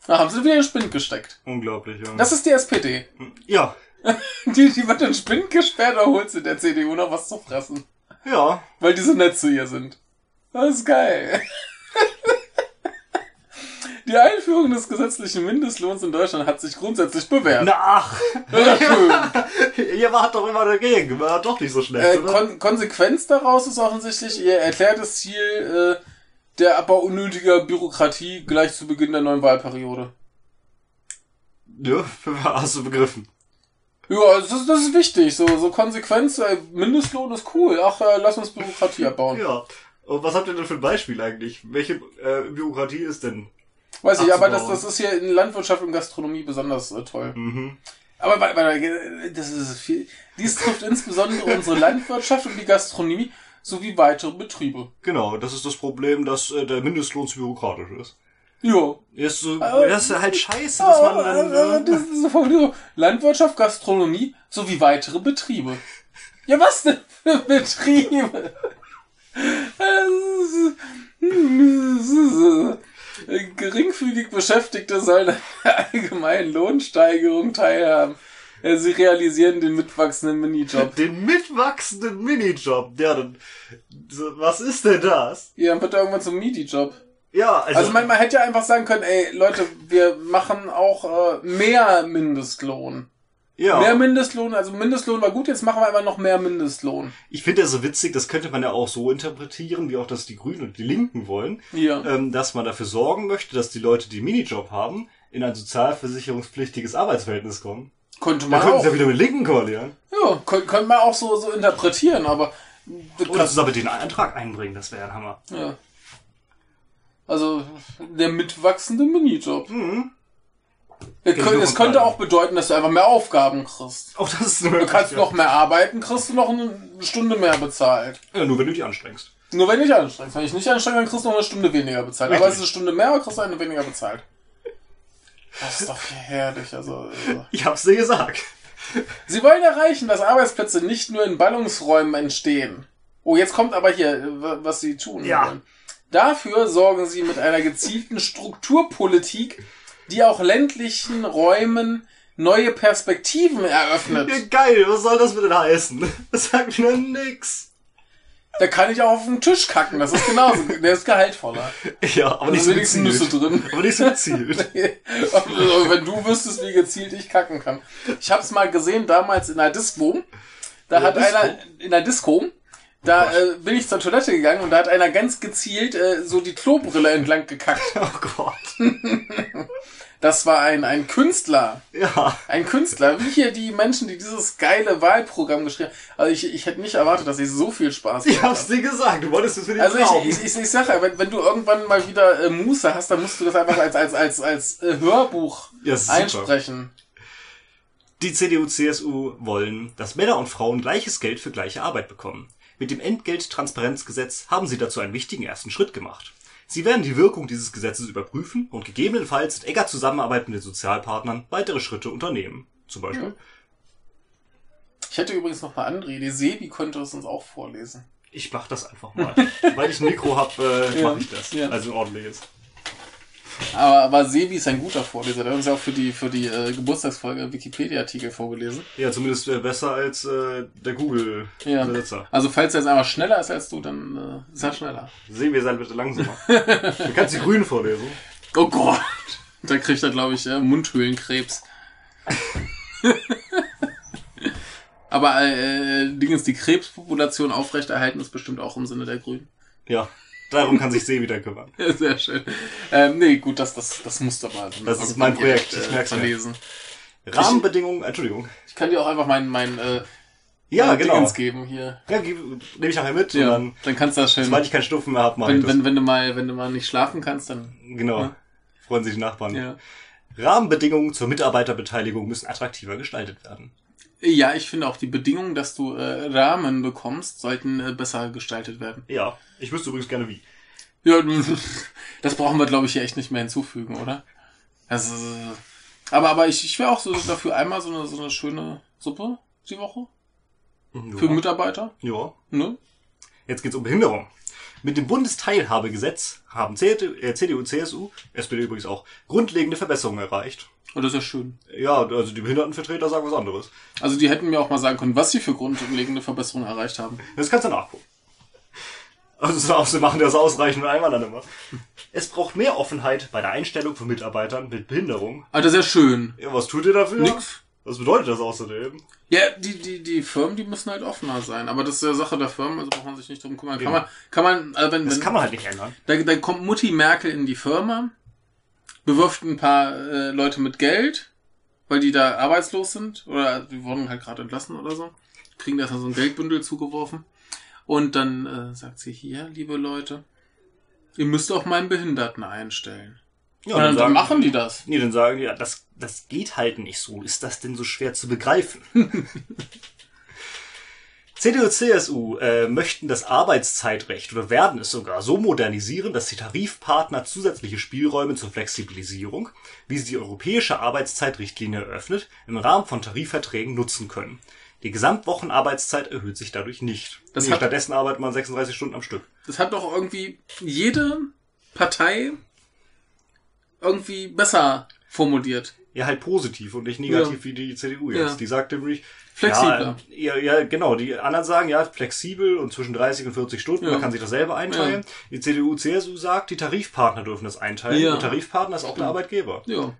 Da haben sie wieder den Spind gesteckt. Unglaublich, ja. Das ist die SPD. Ja. die, die wird in den Spind gesperrt, da holt sie der CDU noch was zu fressen. Ja. Weil die so nett zu ihr sind. Das ist geil. Die Einführung des gesetzlichen Mindestlohns in Deutschland hat sich grundsätzlich bewährt. Na, ach. Ja, schön. Ihr wart doch immer dagegen. War doch nicht so schlecht, Äh? Kon Konsequenz daraus ist offensichtlich ihr erklärtes Ziel, äh, der Abbau unnötiger Bürokratie gleich zu Beginn der neuen Wahlperiode. Ja, hast du begriffen. Ja, das ist, das ist wichtig. So, so Konsequenz, äh, Mindestlohn ist cool. Ach, äh, lass uns Bürokratie abbauen. Ja. Und was habt ihr denn für ein Beispiel eigentlich? Welche äh, Bürokratie ist denn? Weiß ich, aber das, das ist hier in Landwirtschaft und Gastronomie besonders äh, toll. Mhm. Aber warte, warte, das ist viel. Dies trifft insbesondere unsere Landwirtschaft und die Gastronomie sowie weitere Betriebe. Genau, das ist das Problem, dass äh, der Mindestlohn zu bürokratisch ist. Ja. Ist so, Aber- das ist halt scheiße, dass man dann. Ah, Äh, das ist Formulierung. Landwirtschaft, Gastronomie sowie weitere Betriebe. Ja, was denn für Betriebe? Geringfügig Beschäftigte sollen an der allgemeinen Lohnsteigerung teilhaben. Ja, Sie realisieren den mitwachsenden Minijob. den mitwachsenden Minijob, ja, dann. Was ist denn das? Ja, dann wird er irgendwann zum Midi-Job. Ja, also. Also man, man hätte ja einfach sagen können, ey, Leute, wir machen auch äh, mehr Mindestlohn. ja. Mehr Mindestlohn, also Mindestlohn war gut, jetzt machen wir einfach noch mehr Mindestlohn. Ich finde das so witzig, das könnte man ja auch so interpretieren, wie auch das die Grünen und die Linken wollen, Ja. ähm, dass man dafür sorgen möchte, dass die Leute, die Minijob haben, in ein sozialversicherungspflichtiges Arbeitsverhältnis kommen. Könnte Da man könnten auch. sie ja wieder mit Linken koalieren. Ja, könnte, könnte man auch so, so interpretieren, aber. das Oder kann- zusammen den Antrag einbringen, das wäre ein Hammer. ja. Also, der mitwachsende Minijob. Mhm. Es, könnte, so es könnte auch bedeuten, dass du einfach mehr Aufgaben kriegst. Auch das ist eine Du kannst noch mehr arbeiten, kriegst du noch eine Stunde mehr bezahlt. Ja, nur wenn du dich anstrengst. Nur wenn du dich anstrengst. Wenn ich nicht anstrenge, dann kriegst du noch eine Stunde weniger bezahlt. Aber Richtig. es ist eine Stunde mehr, kriegst du eine weniger bezahlt. Das ist doch herrlich. Also, also. Ich hab's dir gesagt. Sie wollen erreichen, dass Arbeitsplätze nicht nur in Ballungsräumen entstehen. Oh, jetzt kommt aber hier, was sie tun Ja. wollen. Dafür sorgen sie mit einer gezielten Strukturpolitik, die auch ländlichen Räumen neue Perspektiven eröffnet. Geil, was soll das denn heißen? Das sagt mir nix. Da kann ich auch auf den Tisch kacken, das ist genauso. Der ist gehaltvoller. Ja, aber Da nicht so wenigstens gezielt. Nüsse drin. Aber nicht so gezielt. Also, wenn du wüsstest, wie gezielt ich kacken kann. Ich hab's mal gesehen damals in der Disco. Da In hat Disco? einer in der Disco, da Gott. äh, bin ich zur Toilette gegangen und da hat einer ganz gezielt äh, so die Klobrille entlang gekackt. Oh Gott. Das war ein, ein Künstler. Ja. Ein Künstler. Wie hier die Menschen, die dieses geile Wahlprogramm geschrieben haben. Also ich, ich hätte nicht erwartet, dass ich so viel Spaß Ich hab's dir gesagt, du wolltest es für den Also glauben. ich, ich, ich, ich sag ja, wenn, wenn du irgendwann mal wieder äh, Muße hast, dann musst du das einfach als, als, als, als äh, Hörbuch Ja, einsprechen. Die CDU-CSU wollen, dass Männer und Frauen gleiches Geld für gleiche Arbeit bekommen. Mit dem Entgelttransparenzgesetz haben sie dazu einen wichtigen ersten Schritt gemacht. Sie werden die Wirkung dieses Gesetzes überprüfen und gegebenenfalls in enger Zusammenarbeit mit den Sozialpartnern weitere Schritte unternehmen. Zum Beispiel, Ich hätte übrigens noch eine andere Idee. Sebi könnte es uns auch vorlesen. ich mach das einfach mal. Weil ich ein Mikro hab, äh, Ja, mache ich das. ja. Also ordentlich ist. Aber, aber Sebi ist ein guter Vorleser. Der hat uns ja auch für die, für die äh, Geburtstagsfolge Wikipedia-Artikel vorgelesen. Ja, zumindest äh, besser als äh, der Ja. Google-Besitzer. Also falls er jetzt einfach schneller ist als du, dann äh, ist er schneller. Sehen wir, seid bitte langsamer. du kannst die Grünen vorlesen. Oh Gott! Da kriegt er, glaube ich, äh, Mundhöhlenkrebs. Aber äh, Ding ist, die Krebspopulation aufrechterhalten ist bestimmt auch im Sinne der Grünen. Ja, darum kann sich See wieder kümmern. Ja, sehr schön. Ähm, nee, gut, das, das, das musst du mal. Das ist mein Projekt, ich merk's mir. verlesen. Rahmenbedingungen, Entschuldigung. Ich kann dir auch einfach mein, mein äh, Ja, genau. Dingens geben hier. Ja, nehme ich nachher mit Ja, und dann, dann, kannst du das schön. sobald ich keinen Schnupfen mehr habe, mache ich Wenn, das. wenn, wenn, du mal, wenn du mal nicht schlafen kannst, dann. genau. Ja. Freuen sich die Nachbarn. Ja. Rahmenbedingungen zur Mitarbeiterbeteiligung müssen attraktiver gestaltet werden. Ja, ich finde auch die Bedingungen, dass du äh, Rahmen bekommst, sollten äh, besser gestaltet werden. Ja, ich wüsste übrigens gerne wie. Ja, das brauchen wir, glaube ich, hier echt nicht mehr hinzufügen, oder? Also, aber, aber ich, ich wäre auch so dafür einmal so eine, so eine schöne Suppe die Woche für Ja. Mitarbeiter. ja. Ne? Jetzt geht's um Behinderung. Mit dem Bundesteilhabegesetz haben CDU, äh, CSU, SPD übrigens auch, grundlegende Verbesserungen erreicht. Und das ist ja schön. Ja, also die Behindertenvertreter sagen was anderes. Also die hätten mir auch mal sagen können, was sie für grundlegende Verbesserungen erreicht haben. Das kannst du nachgucken. Also sie machen das ausreichend einmal dann immer. Es braucht mehr Offenheit bei der Einstellung von Mitarbeitern mit Behinderung. Ah, das ist ja schön. Ja, was tut ihr dafür? Nix. Was bedeutet das außerdem? Ja, die, die, die Firmen, die müssen halt offener sein. Aber das ist ja Sache der Firmen, also braucht man sich nicht drum kümmern. Kann man, kann man, also wenn, Das wenn, kann man halt nicht ändern. da, da kommt Mutti Merkel in die Firma, bewirft ein paar äh, Leute mit Geld, weil die da arbeitslos sind, oder die wurden halt gerade entlassen oder so, kriegen da so ein Geldbündel zugeworfen. Und dann äh, sagt sie, hier, liebe Leute, ihr müsst auch meinen Behinderten einstellen. Ja, und dann, dann machen die das. Nee, dann sagen die, ja, das, das geht halt nicht so. Ist das denn so schwer zu begreifen? CDU, CSU äh, möchten das Arbeitszeitrecht oder werden es sogar so modernisieren, dass die Tarifpartner zusätzliche Spielräume zur Flexibilisierung, wie sie die europäische Arbeitszeitrichtlinie eröffnet, im Rahmen von Tarifverträgen nutzen können. Die Gesamtwochenarbeitszeit erhöht sich dadurch nicht. Das nee, hat- stattdessen arbeitet man 36 Stunden am Stück. Das hat doch irgendwie jede Partei irgendwie besser formuliert. Ja, halt positiv und nicht negativ Ja. wie die CDU jetzt. Ja. Die sagt nämlich, Flexibler. Ja, ja, ja, genau. Die anderen sagen ja flexibel und zwischen 30 und 40 Stunden, Ja. man kann sich das selber einteilen. Die CDU, CSU sagt, die Tarifpartner dürfen das einteilen. Ja. Und Tarifpartner ist auch der Arbeitgeber. Ja.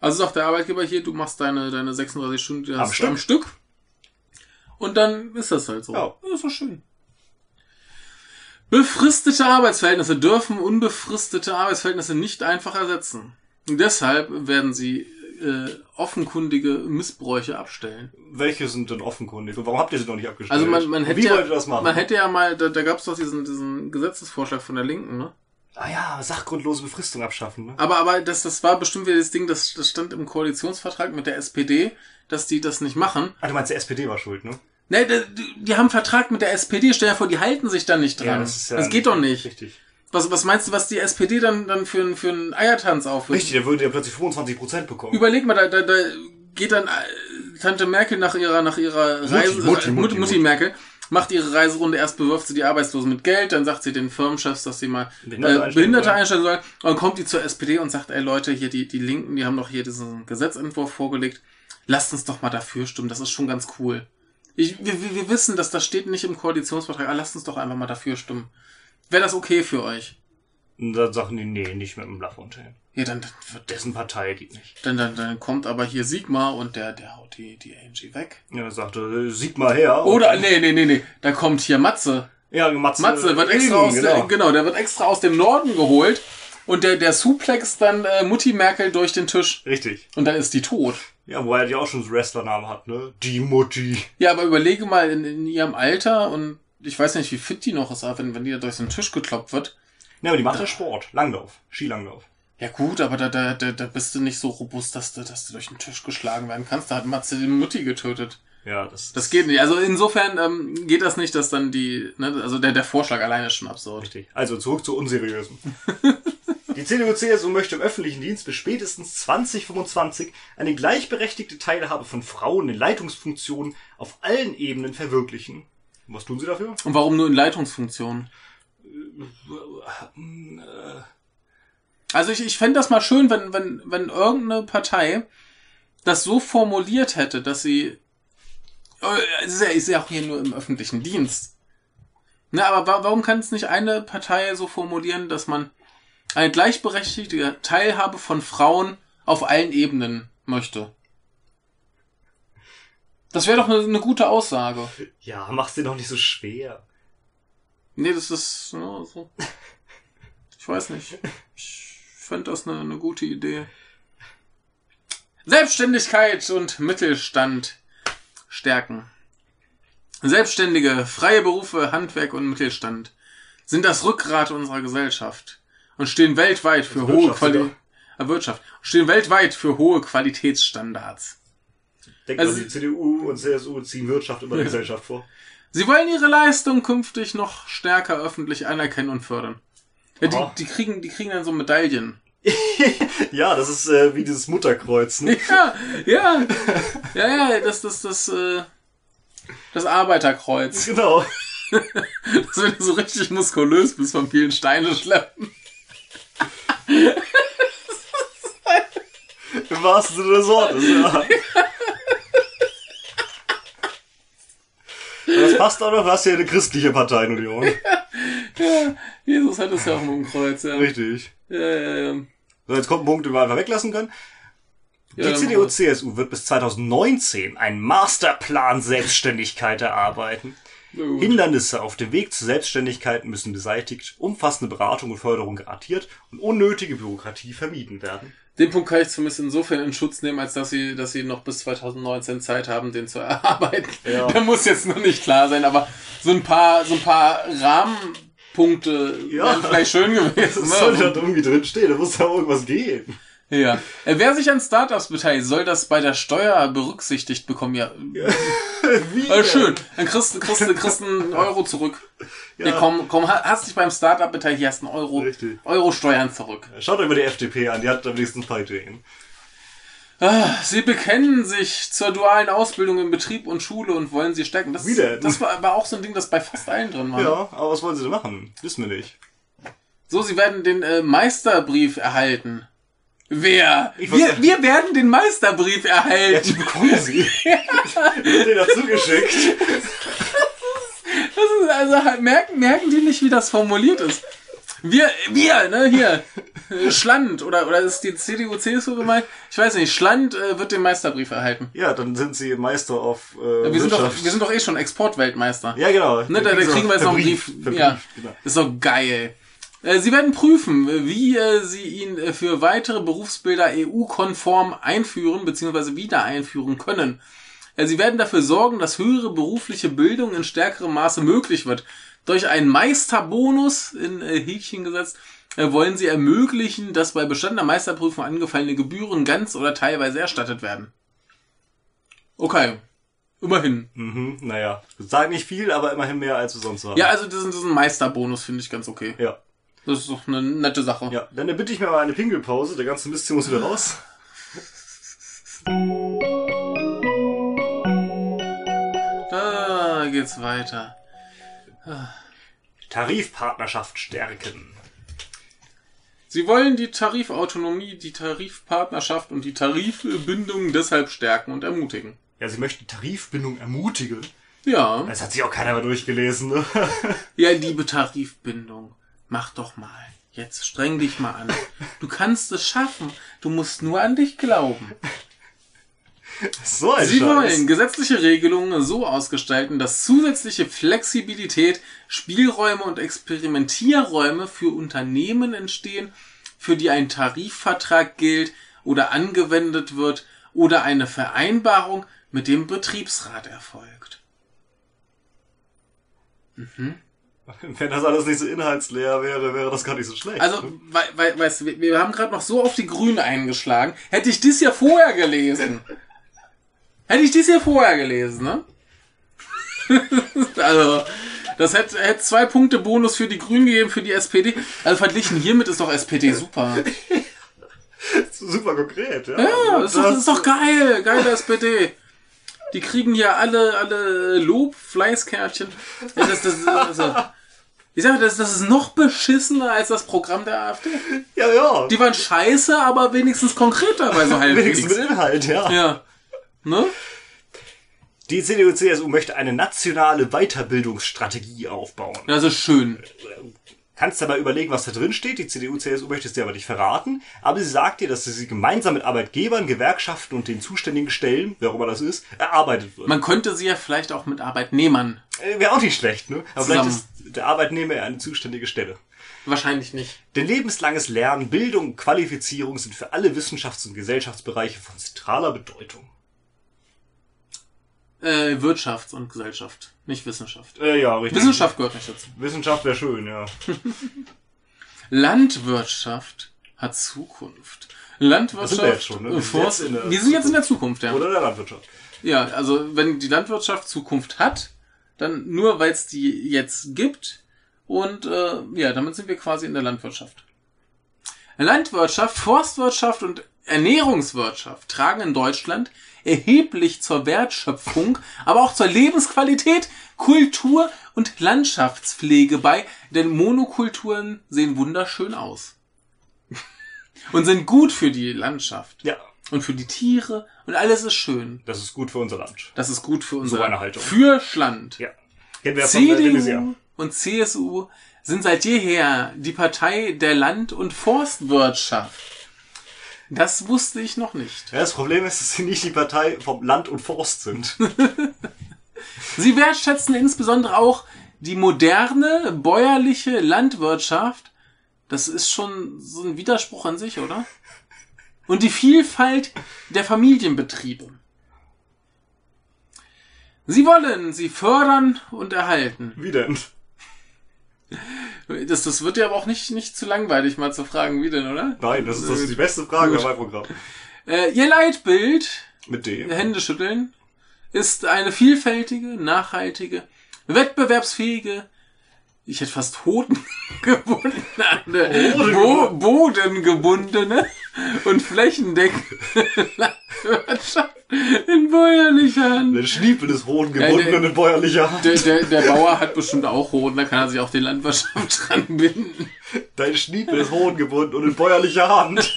Also sagt der Arbeitgeber hier, du machst deine, deine 36 Stunden Am Stück. am Stück. Und dann ist das halt so. Ja. ist doch schön. Befristete Arbeitsverhältnisse dürfen unbefristete Arbeitsverhältnisse nicht einfach ersetzen. Und deshalb werden sie äh, offenkundige Missbräuche abstellen. Welche sind denn offenkundig? Und warum habt ihr sie noch nicht abgestellt? Also man, man hätte Wie ja, wollt ihr das machen? man hätte ja mal, da, da gab es doch diesen, diesen Gesetzesvorschlag von der Linken, ne? ah ja, sachgrundlose Befristung abschaffen. Ne? Aber, aber das, das war bestimmt wieder das Ding, das, das stand im Koalitionsvertrag mit der SPD, dass die das nicht machen. Ah, du meinst, der SPD war schuld, ne? Ne, die, die haben einen Vertrag mit der SPD, stell dir vor, die halten sich dann nicht dran. das, geht doch nicht. Richtig. Was, was meinst du, was die SPD dann, dann für, einen- für einen Eiertanz aufführt? Richtig, der würde ja plötzlich 25 Prozent bekommen. Überleg mal, da, da, da geht dann äh, Tante Merkel nach ihrer, nach ihrer Mutti, Reise, Mutti, äh, Mutti, Mutti, Mutti. Merkel, macht ihre Reiserunde, erst bewirft sie die Arbeitslosen mit Geld, dann sagt sie den Firmenchefs, dass sie mal Behinderte äh, einstellen Behinderte sollen. einstellen sollen. Und dann kommt die zur SPD und sagt, ey Leute, hier die, die Linken, die haben doch hier diesen Gesetzentwurf vorgelegt. Lasst uns doch mal dafür stimmen, das ist schon ganz cool. Ich, wir, wir wissen, dass das steht nicht im Koalitionsvertrag, aber lasst uns doch einfach mal dafür stimmen. Wäre das okay für euch? Und dann sagen die, nee, nicht mit dem Lafontaine. Ja, dann, dann, wird- Dessen Partei geht nicht. dann, dann, dann kommt aber hier Sigmar und der, der haut die, die Angie weg. Ja, sagte, äh, sieg mal her. Oder, nee, nee, nee, nee, da kommt hier Matze. Ja, Matze, Matze wird extra aus, genau. der, genau, der wird extra aus dem Norden geholt und der, der suplext dann äh, Mutti Merkel durch den Tisch Richtig. und dann ist die tot. Ja, wo er ja auch schon so Wrestlernamen hat, ne? Die Mutti. Ja, aber überlege mal in, in ihrem Alter und ich weiß nicht, wie fit die noch ist, aber wenn, wenn die da durch den Tisch gekloppt wird. Ja, aber die macht ja Sport. Langlauf. Skilanglauf. Ja gut, aber da, da, da, da bist du nicht so robust, dass du, dass du durch den Tisch geschlagen werden kannst. Da hat Matze die Mutti getötet. Ja, das, Das geht nicht. Also insofern ähm, geht das nicht, dass dann die, ne, also der, der Vorschlag alleine ist schon absurd. Richtig. Also zurück zu unseriösen. Die CDU-CSU möchte im öffentlichen Dienst bis spätestens 2025 eine gleichberechtigte Teilhabe von Frauen in Leitungsfunktionen auf allen Ebenen verwirklichen. Und was tun sie dafür? Und warum nur in Leitungsfunktion? Also ich, ich fände das mal schön, wenn, wenn, wenn irgendeine Partei das so formuliert hätte, dass sie. äh, Es ist ja, ist ja auch hier nur im öffentlichen Dienst. Na, aber wa warum kann es nicht eine Partei so formulieren, dass man eine gleichberechtigte Teilhabe von Frauen auf allen Ebenen möchte? Das wäre doch eine, eine gute Aussage. Ja, mach's dir doch nicht so schwer. Nee, das ist ja, so. Ich weiß nicht. Ich fände das eine, eine gute Idee. Selbstständigkeit und Mittelstand stärken. Selbstständige, freie Berufe, Handwerk und Mittelstand sind das Rückgrat unserer Gesellschaft und stehen weltweit für hohe Wirtschaft Quali sogar. äh, Wirtschaft stehen weltweit für hohe Qualitätsstandards. Denk Also- die CDU und CSU ziehen Wirtschaft über die Gesellschaft vor. Sie wollen ihre Leistung künftig noch stärker öffentlich anerkennen und fördern. Ja, die, die kriegen, die kriegen dann so Medaillen. Ja, das ist äh, wie dieses Mutterkreuz. Ne? Ja, ja, ja, ja, das, das, das, äh, das Arbeiterkreuz. Genau. Das, wenn du so richtig muskulös bist vom vielen Steine schleppen. Im wahrsten Sinne des Wortes, ja. Das passt auch noch, du hast ja eine christliche Parteiunion. Ja, Jesus hat es ja auch dem Kreuz, ja. Richtig. Ja, ja, ja. So, jetzt kommt ein Punkt, den wir einfach weglassen können. Die Ja, CDU-CSU wird bis 2019 einen Masterplan Selbstständigkeit erarbeiten. Hindernisse auf dem Weg zur Selbstständigkeit müssen beseitigt, umfassende Beratung und Förderung garantiert und unnötige Bürokratie vermieden werden. Den Punkt kann ich zumindest insofern in Schutz nehmen, als dass sie, dass sie noch bis 2019 Zeit haben, den zu erarbeiten. Ja. Der muss jetzt noch nicht klar sein, aber so ein paar, so ein paar Rahmenpunkte Ja. wären vielleicht schön gewesen. Das soll Ne? da irgendwie drinstehen, da muss da irgendwas geben. Ja. Äh, Wer sich an Startups beteiligt, soll das bei der Steuer berücksichtigt bekommen. Ja, Wie äh, schön. Dann kriegst, kriegst, kriegst einen Euro zurück. Ja. Ja. komm, komm, ha- hast dich beim Startup beteiligt, hast einen Euro, Richtig. Euro Steuern zurück. Schaut euch mal die FDP an, die hat am nächsten Ideen. Ah, Sie bekennen sich zur dualen Ausbildung im Betrieb und Schule und wollen sie stärken. Das, Wie denn? das war aber auch so ein Ding, das bei fast allen drin war. Ja, aber was wollen sie denn machen? Wissen wir nicht. So, Sie werden den äh, Meisterbrief erhalten. Wer? Ich Wir, wir werden den Meisterbrief Ja, erhalten. die bekommen sie. den dazu geschickt. Das ist, also halt, merken, merken die nicht, wie das formuliert ist. Wir, wir, ne, hier. Äh, Schland, oder, oder ist die CDU, CSU gemeint? Ich weiß nicht, Schland äh, wird den Meisterbrief erhalten. Ja, dann sind sie Meister auf äh, Ja, wir, sind doch, wir sind doch eh schon Exportweltmeister. ja, genau. Ne, da, da kriegen wir jetzt noch einen Brief. Verbrieft, ja, genau. ist doch geil. Äh, Sie werden prüfen, wie äh, Sie ihn äh, für weitere Berufsbilder EU-konform einführen bzw. wieder einführen können. Sie werden dafür sorgen, dass höhere berufliche Bildung in stärkerem Maße möglich wird. Durch einen Meisterbonus in Häkchen gesetzt wollen Sie ermöglichen, dass bei bestandener Meisterprüfung angefallene Gebühren ganz oder teilweise erstattet werden. Okay, immerhin. Mhm, naja, sag nicht viel, aber immerhin mehr als wir sonst haben. Ja, also diesen, diesen Meisterbonus finde ich ganz okay. Ja. Das ist doch eine nette Sache. Ja, dann bitte ich mir mal eine Pinkelpause. Der ganze Mist hier muss wieder raus. Da geht's weiter. Tarifpartnerschaft stärken. Sie wollen die Tarifautonomie, die Tarifpartnerschaft und die Tarifbindung deshalb stärken und ermutigen. Ja, sie möchten Tarifbindung ermutigen. Ja. Das hat sich auch keiner mehr durchgelesen, ne? Ja, liebe Tarifbindung, mach doch mal. Jetzt streng dich mal an. Du kannst es schaffen. Du musst nur an dich glauben. So ein Sie Scheiß. wollen gesetzliche Regelungen so ausgestalten, dass zusätzliche Flexibilität, Spielräume und Experimentierräume für Unternehmen entstehen, für die ein Tarifvertrag gilt oder angewendet wird oder eine Vereinbarung mit dem Betriebsrat erfolgt. Wenn das alles nicht so inhaltsleer wäre, wäre das gar nicht so schlecht. Also, ne? wei weißt du, wir, haben gerade noch so auf die Grünen eingeschlagen. Hätte ich das ja vorher gelesen. Hätte ich das ja vorher gelesen, ne? also, das hätte, hätte zwei Punkte Bonus für die Grünen gegeben, für die SPD. Also verglichen hiermit ist doch SPD super. super konkret, ja. Ja, das ist doch, das ist doch geil. Geile SPD. Die kriegen ja alle, alle Lob, Fleißkärtchen. Ja, das, das, also, ich sage, das, das ist noch beschissener als das Programm der AfD. Ja, ja. Die waren scheiße, aber wenigstens konkret dabei, so halbwegs. Wenigstens mit Inhalt, ja. Ja. Ne? Die CDU-CSU möchte eine nationale Weiterbildungsstrategie aufbauen. Das ist schön. Kannst dabei überlegen, was da drin steht. Die CDU-CSU möchte es dir aber nicht verraten. Aber sie sagt dir, dass sie gemeinsam mit Arbeitgebern, Gewerkschaften und den zuständigen Stellen, wer auch immer das ist, erarbeitet wird. Man könnte sie ja vielleicht auch mit Arbeitnehmern. Äh, Wäre auch nicht schlecht, ne? Aber Zusammen. vielleicht ist der Arbeitnehmer ja eine zuständige Stelle. Wahrscheinlich nicht. Denn lebenslanges Lernen, Bildung Qualifizierung sind für alle Wissenschafts- und Gesellschaftsbereiche von zentraler Bedeutung. Äh, Wirtschaft und Gesellschaft, nicht Wissenschaft. Äh, ja, richtig. Wissenschaft gehört nicht dazu. Wissenschaft wäre schön, ja. Landwirtschaft hat Zukunft. Landwirtschaft. Das sind wir jetzt schon, ne? Wir sind jetzt in der wir sind jetzt in der Zukunft, ja. Oder der Landwirtschaft. Ja, also wenn die Landwirtschaft Zukunft hat, dann nur weil es die jetzt gibt und äh, ja, damit sind wir quasi in der Landwirtschaft. Landwirtschaft, Forstwirtschaft und Ernährungswirtschaft tragen in Deutschland erheblich zur Wertschöpfung, aber auch zur Lebensqualität, Kultur und Landschaftspflege bei, denn Monokulturen sehen wunderschön aus. und sind gut für die Landschaft Ja, und für die Tiere und alles ist schön. das ist gut für unser Land. Das ist gut für unser eine Haltung. Für Schland. Ja. Kennen wir. CDU und CSU sind seit jeher die Partei der Land- und Forstwirtschaft. Das wusste ich noch nicht. Ja, das Problem ist, dass sie nicht die Partei vom Land und Forst sind. sie wertschätzen insbesondere auch die moderne bäuerliche Landwirtschaft. Das ist schon so ein Widerspruch an sich, oder? Und die Vielfalt der Familienbetriebe. Sie wollen sie fördern und erhalten. Wie denn? Das, das wird ja aber auch nicht, nicht zu langweilig, mal zu fragen, wie denn, oder? Nein, das ist, das ist die beste Frage bei meinem Programm. Äh, ihr Leitbild, mit dem Hände schütteln, ist eine vielfältige, nachhaltige, wettbewerbsfähige, ich hätte fast hodengebundene, Bo bodengebundene und flächendeckende Landwirtschaft in bäuerlicher Hand. Der Schniepel ist hodengebunden ja, und in bäuerlicher Hand. Der, der, der Bauer hat bestimmt auch Hoden, da kann er sich auch die Landwirtschaft dran binden. Dein Schniepel ist hodengebunden und in bäuerlicher Hand.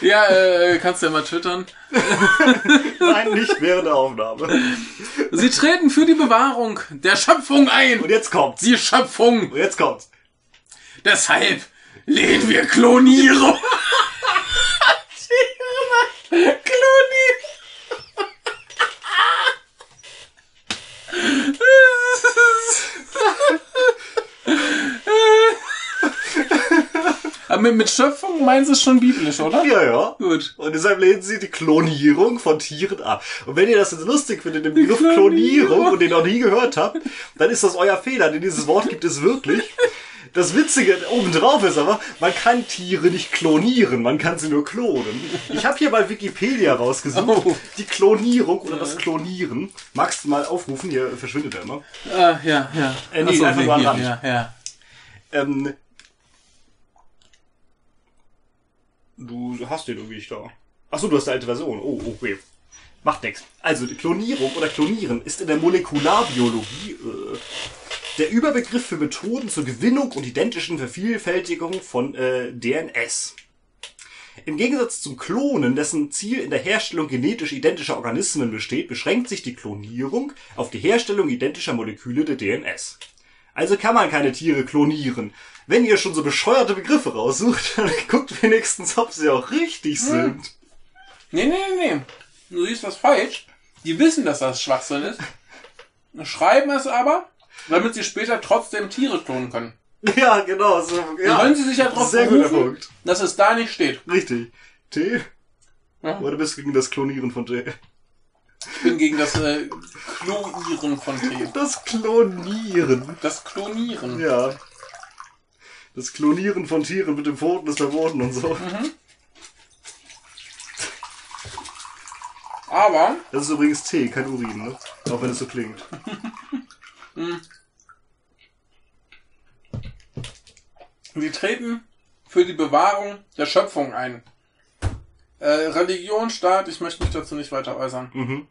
Ja, äh, kannst du ja mal twittern. Nein, nicht während der Aufnahme. Sie treten für die Bewahrung der Schöpfung ein. Und jetzt kommt's. Die Schöpfung. Und jetzt kommt's. Deshalb lehnen wir Klonierung. Klonierung. Aber mit, mit Schöpfung meinen sie es schon biblisch, oder? Ja, ja. Gut. Und deshalb lehnen sie die Klonierung von Tieren ab. Und wenn ihr das jetzt lustig findet, den Begriff Klonierung und den noch nie gehört habt, dann ist das euer Fehler, denn dieses Wort gibt es wirklich. Das Witzige obendrauf ist aber, man kann Tiere nicht klonieren, man kann sie nur klonen. Ich habe hier bei Wikipedia rausgesucht, oh. die Klonierung oder das Klonieren. Magst du mal aufrufen? Hier verschwindet er immer. Ah, ja, ja. Äh, nee, so, einfach nur an Rand. Ja, ja. Ähm, Du hast den irgendwie nicht da. Achso, du hast die alte Version. Oh, okay. Macht nix. Also, Klonierung oder Klonieren ist in der Molekularbiologie äh, der Überbegriff für Methoden zur Gewinnung und identischen Vervielfältigung von äh, DNS. Im Gegensatz zum Klonen, dessen Ziel in der Herstellung genetisch identischer Organismen besteht, beschränkt sich die Klonierung auf die Herstellung identischer Moleküle der DNS. Also kann man keine Tiere klonieren, wenn ihr schon so bescheuerte Begriffe raussucht, dann guckt wenigstens, ob sie auch richtig sind. Nee, nee, nee, nee. Du siehst das falsch. Die wissen, dass das Schwachsinn ist. Schreiben es aber, damit sie später trotzdem Tiere klonen können. Ja, genau. So, ja. Dann können sie sich ja darauf berufen, dass es da nicht steht. Richtig. T? Ja. Oder bist du gegen das Klonieren von T? Ich bin gegen das äh, Klonieren von T. Das Klonieren. Das Klonieren. Ja. Das Klonieren von Tieren mit dem Pfoten ist verboten und so. Mhm. Aber. Das ist übrigens Tee, kein Urin, ne? Auch wenn es so klingt. Sie treten für die Bewahrung der Schöpfung ein. Äh, Religion, Staat, ich möchte mich dazu nicht weiter äußern. Mhm.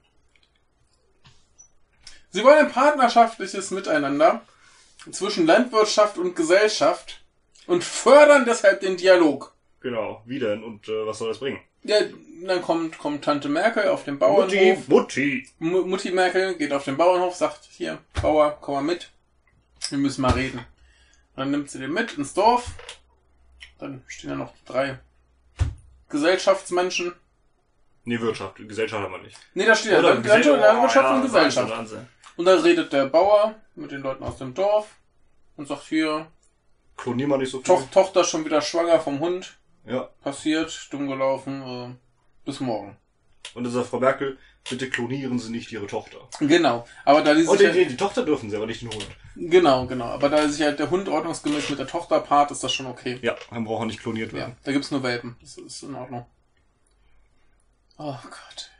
Sie wollen ein partnerschaftliches Miteinander zwischen Landwirtschaft und Gesellschaft und fördern deshalb den Dialog. Genau, wie denn? Und äh, was soll das bringen? Ja, dann kommt, kommt Tante Merkel auf den Bauernhof. Mutti, Mutti. M Mutti Merkel geht auf den Bauernhof, sagt, hier, Bauer, komm mal mit. Wir müssen mal reden. dann nimmt sie den mit ins Dorf. Dann stehen da noch drei Gesellschaftsmenschen. Nee, Wirtschaft. Gesellschaft haben wir nicht. Nee, da steht ja Landwirtschaft oh, ja, und Gesellschaft. Und da redet der Bauer mit den Leuten aus dem Dorf und sagt hier, Klonier mal nicht so viel. To Tochter schon wieder schwanger vom Hund. Ja. Passiert, dumm gelaufen. Äh, bis morgen. Und dann sagt Frau Merkel, bitte klonieren Sie nicht Ihre Tochter. Genau. Aber da die, oh, die, die, die Tochter dürfen Sie, aber nicht den Hund. Genau, genau. Aber da sich halt der Hund ordnungsgemäß mit der Tochter paart, ist das schon okay. Ja, dann braucht er nicht kloniert werden. Ja, da gibt's nur Welpen. Das ist in Ordnung. Oh Gott.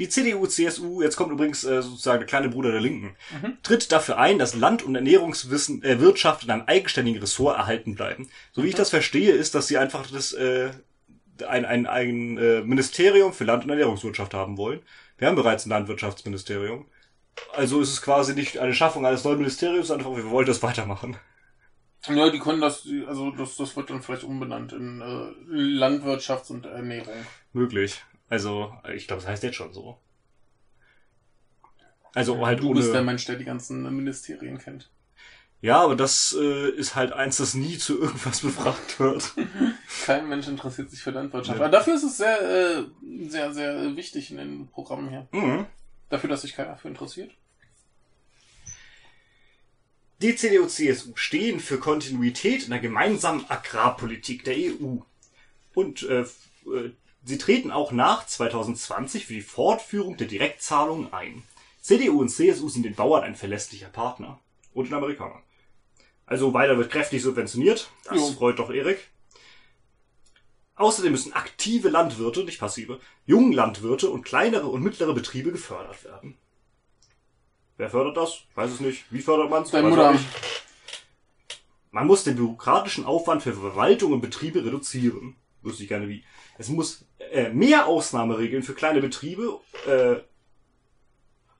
Die CDU, CSU, jetzt kommt übrigens äh, sozusagen der kleine Bruder der Linken, mhm. tritt dafür ein, dass Land- und Ernährungswissen, äh, Wirtschaft in einem eigenständigen Ressort erhalten bleiben. So wie mhm. ich das verstehe, ist, dass sie einfach das äh, ein, ein, ein äh, Ministerium für Land- und Ernährungswirtschaft haben wollen. Wir haben bereits ein Landwirtschaftsministerium. Also ist es quasi nicht eine Schaffung eines neuen Ministeriums, sondern einfach, wir wollen das weitermachen. Ja, die können das, also das, das wird dann vielleicht umbenannt in äh, Landwirtschafts- und Ernährung. Möglich. Also, ich glaube, das heißt jetzt schon so. Also halt du ohne... bist der Mensch, der die ganzen Ministerien kennt. Ja, aber das äh, ist halt eins, das nie zu irgendwas befragt wird. Kein Mensch interessiert sich für Landwirtschaft. Ja. Aber dafür ist es sehr, äh, sehr, sehr wichtig in den Programmen hier. Mhm. Dafür, dass sich keiner dafür interessiert. Die CDU-CSU stehen für Kontinuität in der gemeinsamen Agrarpolitik der EU. Und äh, äh, sie treten auch nach 2020 für die Fortführung der Direktzahlungen ein. CDU und CSU sind den Bauern ein verlässlicher Partner. Und den Amerikanern. Also weiter wird kräftig subventioniert. Das jo. freut doch Erik. Außerdem müssen aktive Landwirte, nicht passive, Junglandwirte und kleinere und mittlere Betriebe gefördert werden. Wer fördert das? weiß es nicht. Wie fördert man es? Man muss den bürokratischen Aufwand für Verwaltung und Betriebe reduzieren. Wüsste ich gerne wie. Es muss äh, mehr Ausnahmeregeln für kleine Betriebe äh,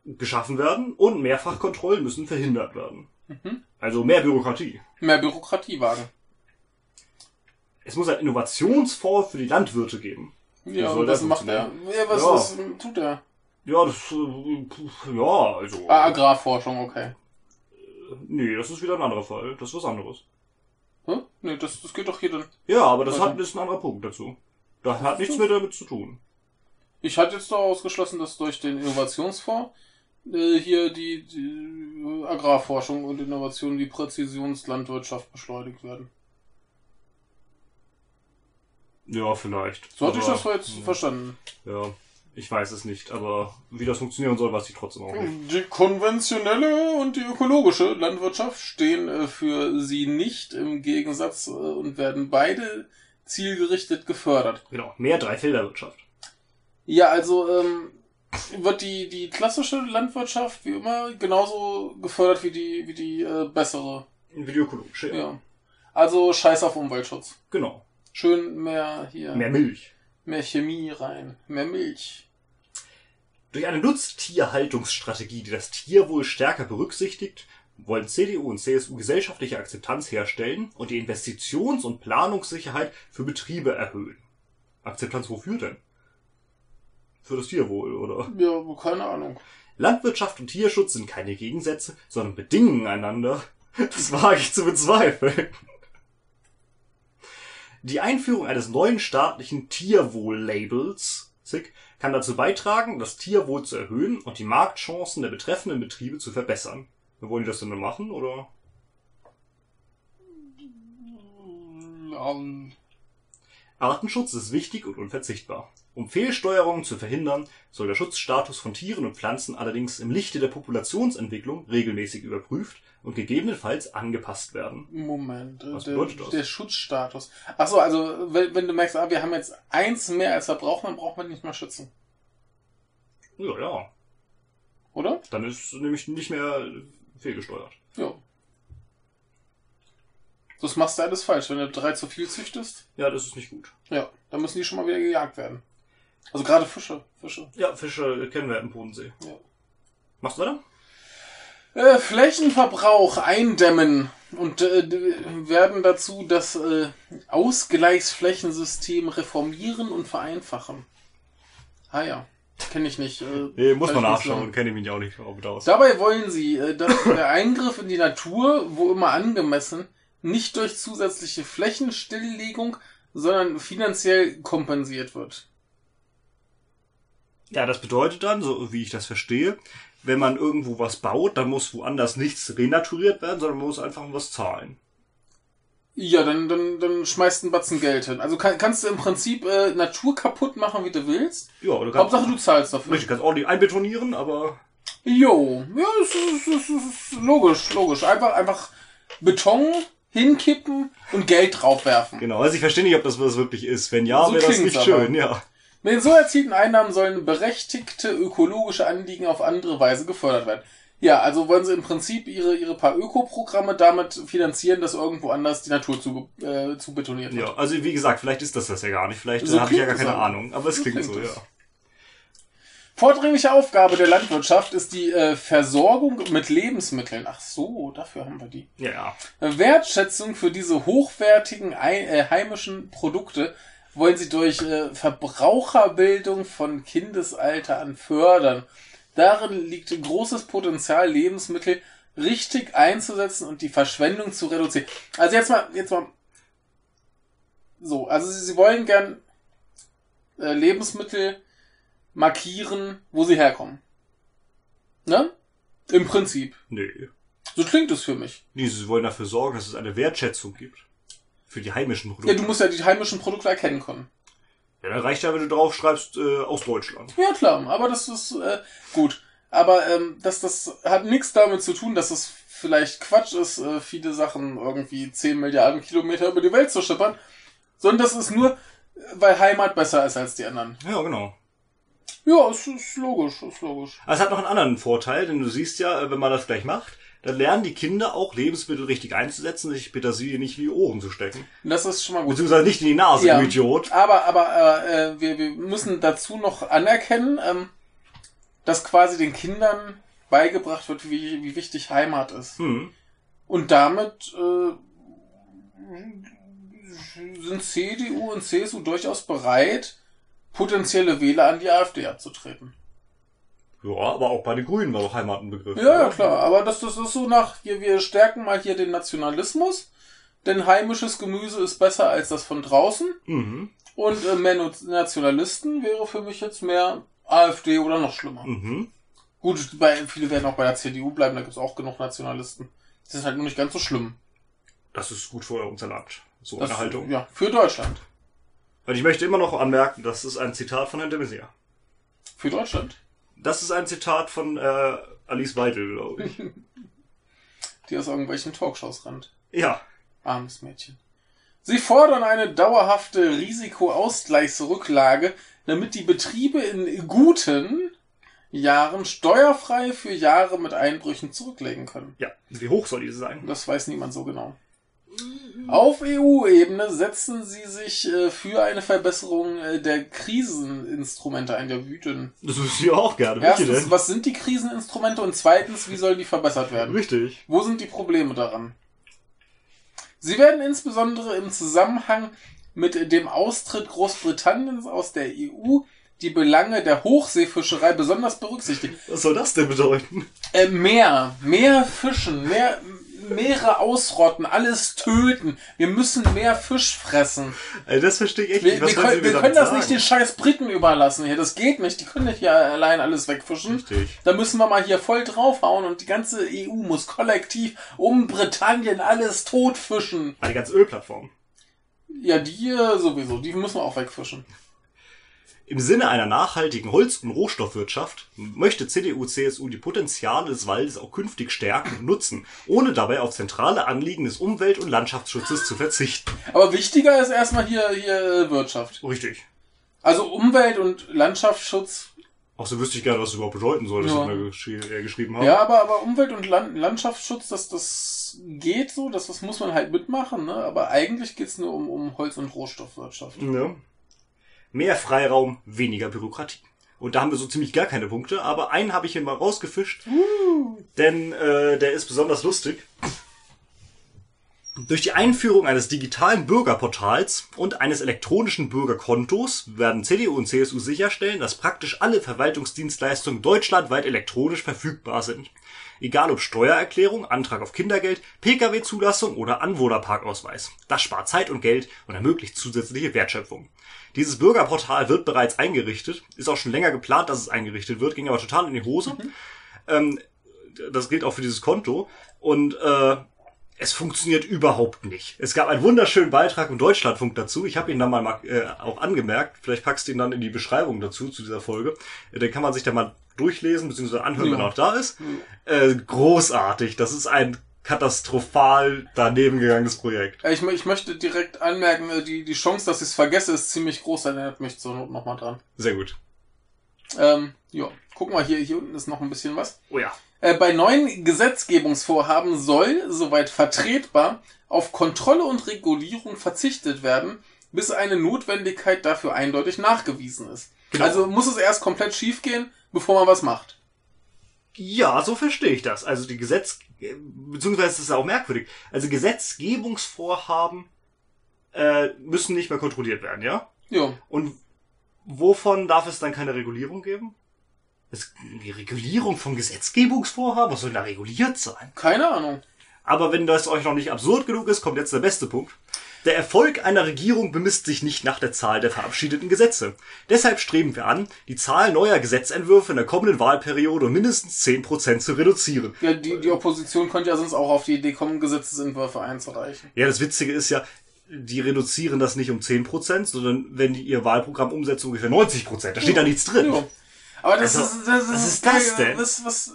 geschaffen werden und Mehrfachkontrollen müssen verhindert werden. Mhm. Also mehr Bürokratie. Mehr Bürokratie wagen. Es muss ein Innovationsfonds für die Landwirte geben. Ja, und das macht er. Ja, was, ja. was tut er? Ja, das, äh, ja, also. Ah, Agrarforschung, okay. Nee, das ist wieder ein anderer Fall. Das ist was anderes. Hm? Nee, das, das geht doch hier dann. Ja, aber das hat, ist ein anderer Punkt dazu. Das hat nichts mehr damit zu tun. Ich hatte jetzt doch ausgeschlossen, dass durch den Innovationsfonds äh, hier die, die Agrarforschung und Innovation, die Präzisionslandwirtschaft beschleunigt werden. Ja, vielleicht. So hatte ich das jetzt ja. verstanden. Ja. Ich weiß es nicht, aber wie das funktionieren soll, weiß ich trotzdem auch nicht. Die konventionelle und die ökologische Landwirtschaft stehen äh, für sie nicht im Gegensatz äh, und werden beide zielgerichtet gefördert. Genau, mehr Dreifelderwirtschaft. Ja, also ähm, wird die, die klassische Landwirtschaft wie immer genauso gefördert wie die, wie die äh, bessere. Wie die ökologische, ja. ja. Also scheiß auf Umweltschutz. Genau. Schön mehr hier. Mehr Milch. Mehr Chemie rein. Mehr Milch. Durch eine Nutztierhaltungsstrategie, die das Tierwohl stärker berücksichtigt, wollen CDU und CSU gesellschaftliche Akzeptanz herstellen und die Investitions- und Planungssicherheit für Betriebe erhöhen. Akzeptanz wofür denn? Für das Tierwohl, oder? Ja, keine Ahnung. Landwirtschaft und Tierschutz sind keine Gegensätze, sondern bedingen einander. Das wage ich zu bezweifeln. Die Einführung eines neuen staatlichen Tierwohl-Labels kann dazu beitragen, das Tierwohl zu erhöhen und die Marktchancen der betreffenden Betriebe zu verbessern. Wollen die das denn machen, oder? Um. Artenschutz ist wichtig und unverzichtbar. Um Fehlsteuerungen zu verhindern, soll der Schutzstatus von Tieren und Pflanzen allerdings im Lichte der Populationsentwicklung regelmäßig überprüft und gegebenenfalls angepasst werden. Moment, Was der, bedeutet das? der Schutzstatus. Achso, also wenn, wenn, du merkst, ah, wir haben jetzt eins mehr als wir brauchen, dann brauchen wir nicht mehr schützen. Ja, ja. Oder? Dann ist nämlich nicht mehr fehlgesteuert. Ja. Das machst du alles falsch, wenn du drei zu viel züchtest. Ja, das ist nicht gut. Ja, dann müssen die schon mal wieder gejagt werden. Also gerade Fische. Fische. Ja, Fische kennen wir im Bodensee. Ja. Machst du weiter? Äh, Flächenverbrauch eindämmen und äh, werden dazu das äh, Ausgleichsflächensystem reformieren und vereinfachen. Ah ja, kenne ich nicht. Äh, nee, muss man nachschauen, kenne ich mich auch nicht aus. Dabei wollen sie, äh, dass der Eingriff in die Natur, wo immer angemessen, nicht durch zusätzliche Flächenstilllegung, sondern finanziell kompensiert wird. Ja, das bedeutet dann, so wie ich das verstehe, wenn man irgendwo was baut, dann muss woanders nichts renaturiert werden, sondern man muss einfach was zahlen. Ja, dann, dann, dann schmeißt ein Batzen Geld hin. Also kann, kannst du im Prinzip äh, Natur kaputt machen, wie du willst. Ja, oder Hauptsache du zahlst dafür. Richtig, kannst ordentlich einbetonieren, aber. Jo, ja, es ist, es ist logisch, logisch. Einfach, einfach Beton hinkippen und Geld draufwerfen. Genau, also ich verstehe nicht, ob das was wirklich ist. Wenn ja, so wäre das nicht aber. schön, ja. Mit den so erzielten Einnahmen sollen berechtigte ökologische Anliegen auf andere Weise gefördert werden. Ja, also wollen sie im Prinzip ihre, ihre paar Ökoprogramme damit finanzieren, dass irgendwo anders die Natur zu, äh, zu betoniert wird. Ja, also wie gesagt, vielleicht ist das das ja gar nicht. Vielleicht so habe ich ja gar keine Ahnung. Aber es so klingt, klingt so, es. ja. Vordringliche Aufgabe der Landwirtschaft ist die äh, Versorgung mit Lebensmitteln. Ach so, dafür haben wir die. Ja. Wertschätzung für diese hochwertigen äh, heimischen Produkte wollen sie durch äh, Verbraucherbildung von Kindesalter an fördern. Darin liegt großes Potenzial, Lebensmittel richtig einzusetzen und die Verschwendung zu reduzieren. Also jetzt mal, jetzt mal so, also sie, sie wollen gern äh, Lebensmittel markieren, wo sie herkommen. Ne? Im Prinzip. Nee. So klingt es für mich. Nee, sie wollen dafür sorgen, dass es eine Wertschätzung gibt. Für die heimischen Produkte. Ja, du musst ja die heimischen Produkte erkennen können. Ja, dann reicht ja, wenn du drauf schreibst, äh, aus Deutschland. Ja, klar, aber das ist äh, gut. Aber ähm, das, das hat nichts damit zu tun, dass es vielleicht Quatsch ist, äh, viele Sachen irgendwie 10 Milliarden Kilometer über die Welt zu schippern, sondern das ist nur, weil Heimat besser ist als die anderen. Ja, genau. Ja, es ist logisch, ist logisch. Aber es hat noch einen anderen Vorteil, denn du siehst ja, äh, wenn man das gleich macht, dann lernen die Kinder auch Lebensmittel richtig einzusetzen, sich Petersilie nicht in die Ohren zu stecken. Das ist schon mal gut. Beziehungsweise nicht in die Nase, ja, du Idiot. Aber, aber äh, wir, wir müssen dazu noch anerkennen, ähm, dass quasi den Kindern beigebracht wird, wie, wie wichtig Heimat ist. Hm. Und damit äh, sind CDU und CSU durchaus bereit, potenzielle Wähler an die AfD abzutreten. Ja, aber auch bei den Grünen war doch Heimat ein Begriff. Ja, ja, klar. Aber das, das ist so nach, hier, wir stärken mal hier den Nationalismus, denn heimisches Gemüse ist besser als das von draußen. Mhm. Und äh, mehr Nationalisten wäre für mich jetzt mehr AfD oder noch schlimmer. Mhm. Gut, bei, viele werden auch bei der CDU bleiben, da gibt es auch genug Nationalisten. Das ist halt nur nicht ganz so schlimm. Das ist gut für unser Land. So das, eine Haltung. Ja, für Deutschland. Weil ich möchte immer noch anmerken, das ist ein Zitat von Herrn de Maizière. Für Deutschland? Das ist ein Zitat von äh, Alice Weidel, glaube ich. Die aus irgendwelchen Talkshows rennt. Ja. Armes Mädchen. Sie fordern eine dauerhafte Risikoausgleichsrücklage, damit die Betriebe in guten Jahren steuerfrei für Jahre mit Einbrüchen zurücklegen können. Ja, wie hoch soll diese sein? Das weiß niemand so genau. Auf EU-Ebene setzen sie sich äh, für eine Verbesserung äh, der Kriseninstrumente ein, der wüten. Das wüsste ich auch gerne. Erstens, was sind die Kriseninstrumente? Und zweitens, wie sollen die verbessert werden? Richtig. Wo sind die Probleme daran? Sie werden insbesondere im Zusammenhang mit dem Austritt Großbritanniens aus der EU die Belange der Hochseefischerei besonders berücksichtigt. Was soll das denn bedeuten? Äh, mehr, mehr Fischen, mehr, Meere ausrotten, alles töten. Wir müssen mehr Fisch fressen. Also das verstehe ich echt nicht. Was wir, können, wir können das sagen? nicht den scheiß Briten überlassen hier. Das geht nicht. Die können nicht hier allein alles wegfischen. Richtig. Da müssen wir mal hier voll draufhauen und die ganze EU muss kollektiv um Britannien alles totfischen. Die ganze Ölplattform. Ja, die äh, sowieso. Die müssen wir auch wegfischen. Im Sinne einer nachhaltigen Holz- und Rohstoffwirtschaft möchte CDU-CSU die Potenziale des Waldes auch künftig stärken und nutzen, ohne dabei auf zentrale Anliegen des Umwelt- und Landschaftsschutzes zu verzichten. Aber wichtiger ist erstmal hier, hier Wirtschaft. Richtig. Also Umwelt- und Landschaftsschutz. Auch so wüsste ich gerne, was das überhaupt bedeuten soll, das ja. wir geschri äh, geschrieben haben. Ja, aber, aber Umwelt- und Land Landschaftsschutz, das, das geht so, das, das muss man halt mitmachen, ne? Aber eigentlich geht's nur um, um Holz- und Rohstoffwirtschaft. Ja. Mehr Freiraum, weniger Bürokratie. Und da haben wir so ziemlich gar keine Punkte, aber einen habe ich hier mal rausgefischt, uh. denn äh, der ist besonders lustig. Durch die Einführung eines digitalen Bürgerportals und eines elektronischen Bürgerkontos werden CDU und CSU sicherstellen, dass praktisch alle Verwaltungsdienstleistungen deutschlandweit elektronisch verfügbar sind. Egal ob Steuererklärung, Antrag auf Kindergeld, Pkw-Zulassung oder Anwohnerparkausweis. Das spart Zeit und Geld und ermöglicht zusätzliche Wertschöpfung. Dieses Bürgerportal wird bereits eingerichtet, ist auch schon länger geplant, dass es eingerichtet wird, ging aber total in die Hose. Mhm. Ähm, das gilt auch für dieses Konto. Und äh, es funktioniert überhaupt nicht. Es gab einen wunderschönen Beitrag im Deutschlandfunk dazu. Ich habe ihn dann mal äh, auch angemerkt. Vielleicht packst du ihn dann in die Beschreibung dazu, zu dieser Folge. Äh, den kann man sich dann mal durchlesen, beziehungsweise anhören, ja. wenn er noch da ist. Äh, großartig. Das ist ein katastrophal daneben gegangenes Projekt. Ich, ich möchte direkt anmerken, äh, die, die Chance, dass ich es vergesse, ist ziemlich groß. Erinnert mich zur Not nochmal dran. Sehr gut. Ähm, ja, guck mal, hier, hier unten ist noch ein bisschen was. Oh ja. Äh, bei neuen Gesetzgebungsvorhaben soll, soweit vertretbar, auf Kontrolle und Regulierung verzichtet werden, bis eine Notwendigkeit dafür eindeutig nachgewiesen ist. Genau. Also muss es erst komplett schiefgehen, bevor man was macht. Ja, so verstehe ich das. Also die Gesetz, beziehungsweise ist es auch merkwürdig. Also Gesetzgebungsvorhaben äh, müssen nicht mehr kontrolliert werden, ja? Ja. Und wovon darf es dann keine Regulierung geben? Das, die Regulierung von Gesetzgebungsvorhaben, was soll da reguliert sein? Keine Ahnung. Aber wenn das euch noch nicht absurd genug ist, kommt jetzt der beste Punkt. Der Erfolg einer Regierung bemisst sich nicht nach der Zahl der verabschiedeten Gesetze. Deshalb streben wir an, die Zahl neuer Gesetzentwürfe in der kommenden Wahlperiode um mindestens 10% zu reduzieren. Ja, die, die Opposition könnte ja sonst auch auf die Idee kommen, Gesetzesentwürfe einzureichen. Ja, das Witzige ist ja, die reduzieren das nicht um 10%, sondern wenn die ihr Wahlprogramm umsetzen, ungefähr 90%. Da steht da nichts drin. Ja. Aber das Also, ist, das ist, was ist das denn? Was, was,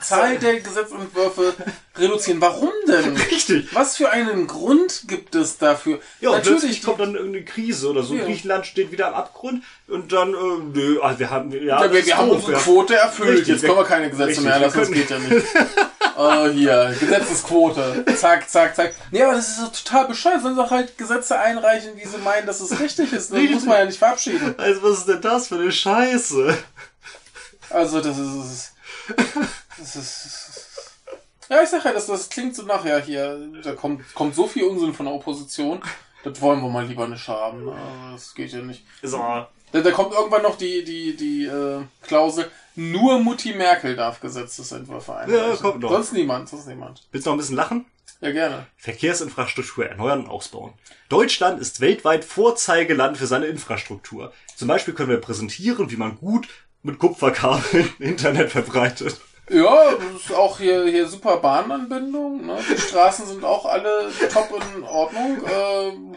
Zahl der Gesetzentwürfe reduzieren. Warum denn? Richtig. Was für einen Grund gibt es dafür? Ja, Natürlich kommt dann irgendeine Krise oder so. Ja. Griechenland steht wieder am Abgrund und dann, äh, nö, also wir haben, ja, Ja, wir, wir haben unsere. Quote erfüllt. Richtig, Jetzt können wir keine Gesetze richtig, mehr erlassen. Das geht ja nicht. Oh, hier, Gesetzesquote. Zack, zack, zack. Nee, aber das ist so total bescheuert. Sollen sie doch halt Gesetze einreichen, wie sie meinen, dass es richtig ist. Das muss man ja nicht verabschieden. Also was ist denn das für eine Scheiße? Also, das ist. Das ist. Ja, ich sag ja, das, das klingt so nachher hier. Da kommt, kommt so viel Unsinn von der Opposition. Das wollen wir mal lieber nicht haben. Das geht ja nicht. So, Da, da kommt irgendwann noch die, die, die äh, Klausel, nur Mutti Merkel darf Gesetzesentwürfe einreichen. Ja, kommt noch. Sonst niemand, sonst niemand. willst du noch ein bisschen lachen? Ja, gerne. Verkehrsinfrastruktur erneuern und ausbauen. Deutschland ist weltweit Vorzeigeland für seine Infrastruktur. Zum Beispiel können wir präsentieren, wie man gut mit Kupferkabeln Internet verbreitet. Ja, das ist auch hier, hier super Bahnanbindung. Ne? Die Straßen sind auch alle top in Ordnung. Ähm,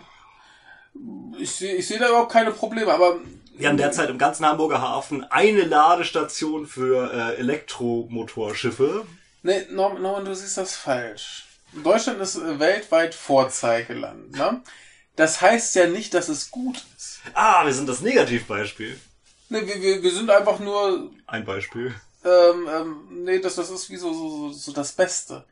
ich sehe ich seh da überhaupt keine Probleme, aber Wir haben derzeit im ganzen Hamburger Hafen eine Ladestation für äh, Elektromotorschiffe. Nee, Norman, Norman, du siehst das falsch. Deutschland ist äh, weltweit Vorzeigeland. Ne? Das heißt ja nicht, dass es gut ist. Ah, wir sind das Negativbeispiel. Nee, wir, wir, wir sind einfach nur, Ein Beispiel. ähm, ähm, nee, das, das ist wie so, so, so, so das Beste.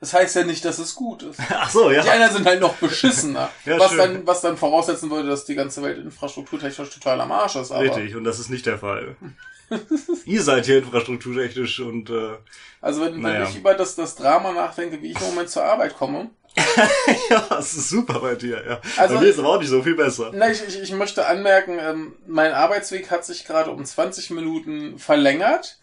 Das heißt ja nicht, dass es gut ist. Ach so, ja. Die anderen sind halt noch beschissener. Ja, was, schön. dann, was dann voraussetzen würde, dass die ganze Welt infrastrukturtechnisch total am Arsch ist. Aber, Richtig, und das ist nicht der Fall. Ihr seid hier infrastrukturtechnisch und äh, Also wenn, Naja. wenn ich über das, das Drama nachdenke, wie ich im Moment zur Arbeit komme, ja, es ist super bei dir, ja. Also- bei mir ist aber auch nicht so viel besser. Na, ich, ich, ich möchte anmerken, ähm, mein Arbeitsweg hat sich gerade um 20 Minuten verlängert,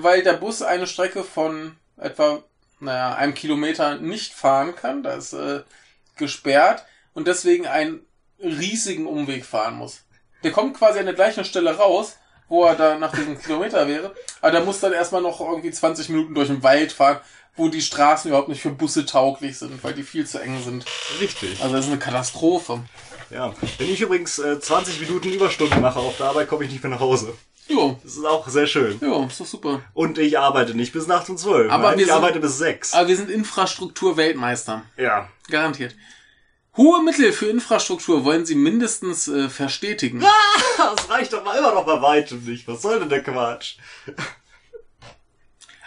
weil der Bus eine Strecke von etwa, naja, einem Kilometer nicht fahren kann. Da ist äh, gesperrt und deswegen einen riesigen Umweg fahren muss. Der kommt quasi an der gleichen Stelle raus, wo er da nach diesem Kilometer wäre, aber der muss dann erstmal noch irgendwie 20 Minuten durch den Wald fahren, wo die Straßen überhaupt nicht für Busse tauglich sind, weil die viel zu eng sind. Richtig. Also das ist eine Katastrophe. Ja. Wenn ich übrigens äh, 20 Minuten Überstunden mache auf der Arbeit, komme ich nicht mehr nach Hause. Jo, Das ist auch sehr schön. ja, ist doch super. Und ich arbeite nicht bis nachts um 12. Aber ich sind- arbeite bis 6. Aber wir sind Infrastruktur-Weltmeister. Ja. Garantiert. Hohe Mittel für Infrastruktur wollen sie mindestens äh, verstetigen. Das reicht doch mal immer noch bei weitem nicht. Was soll denn der Quatsch?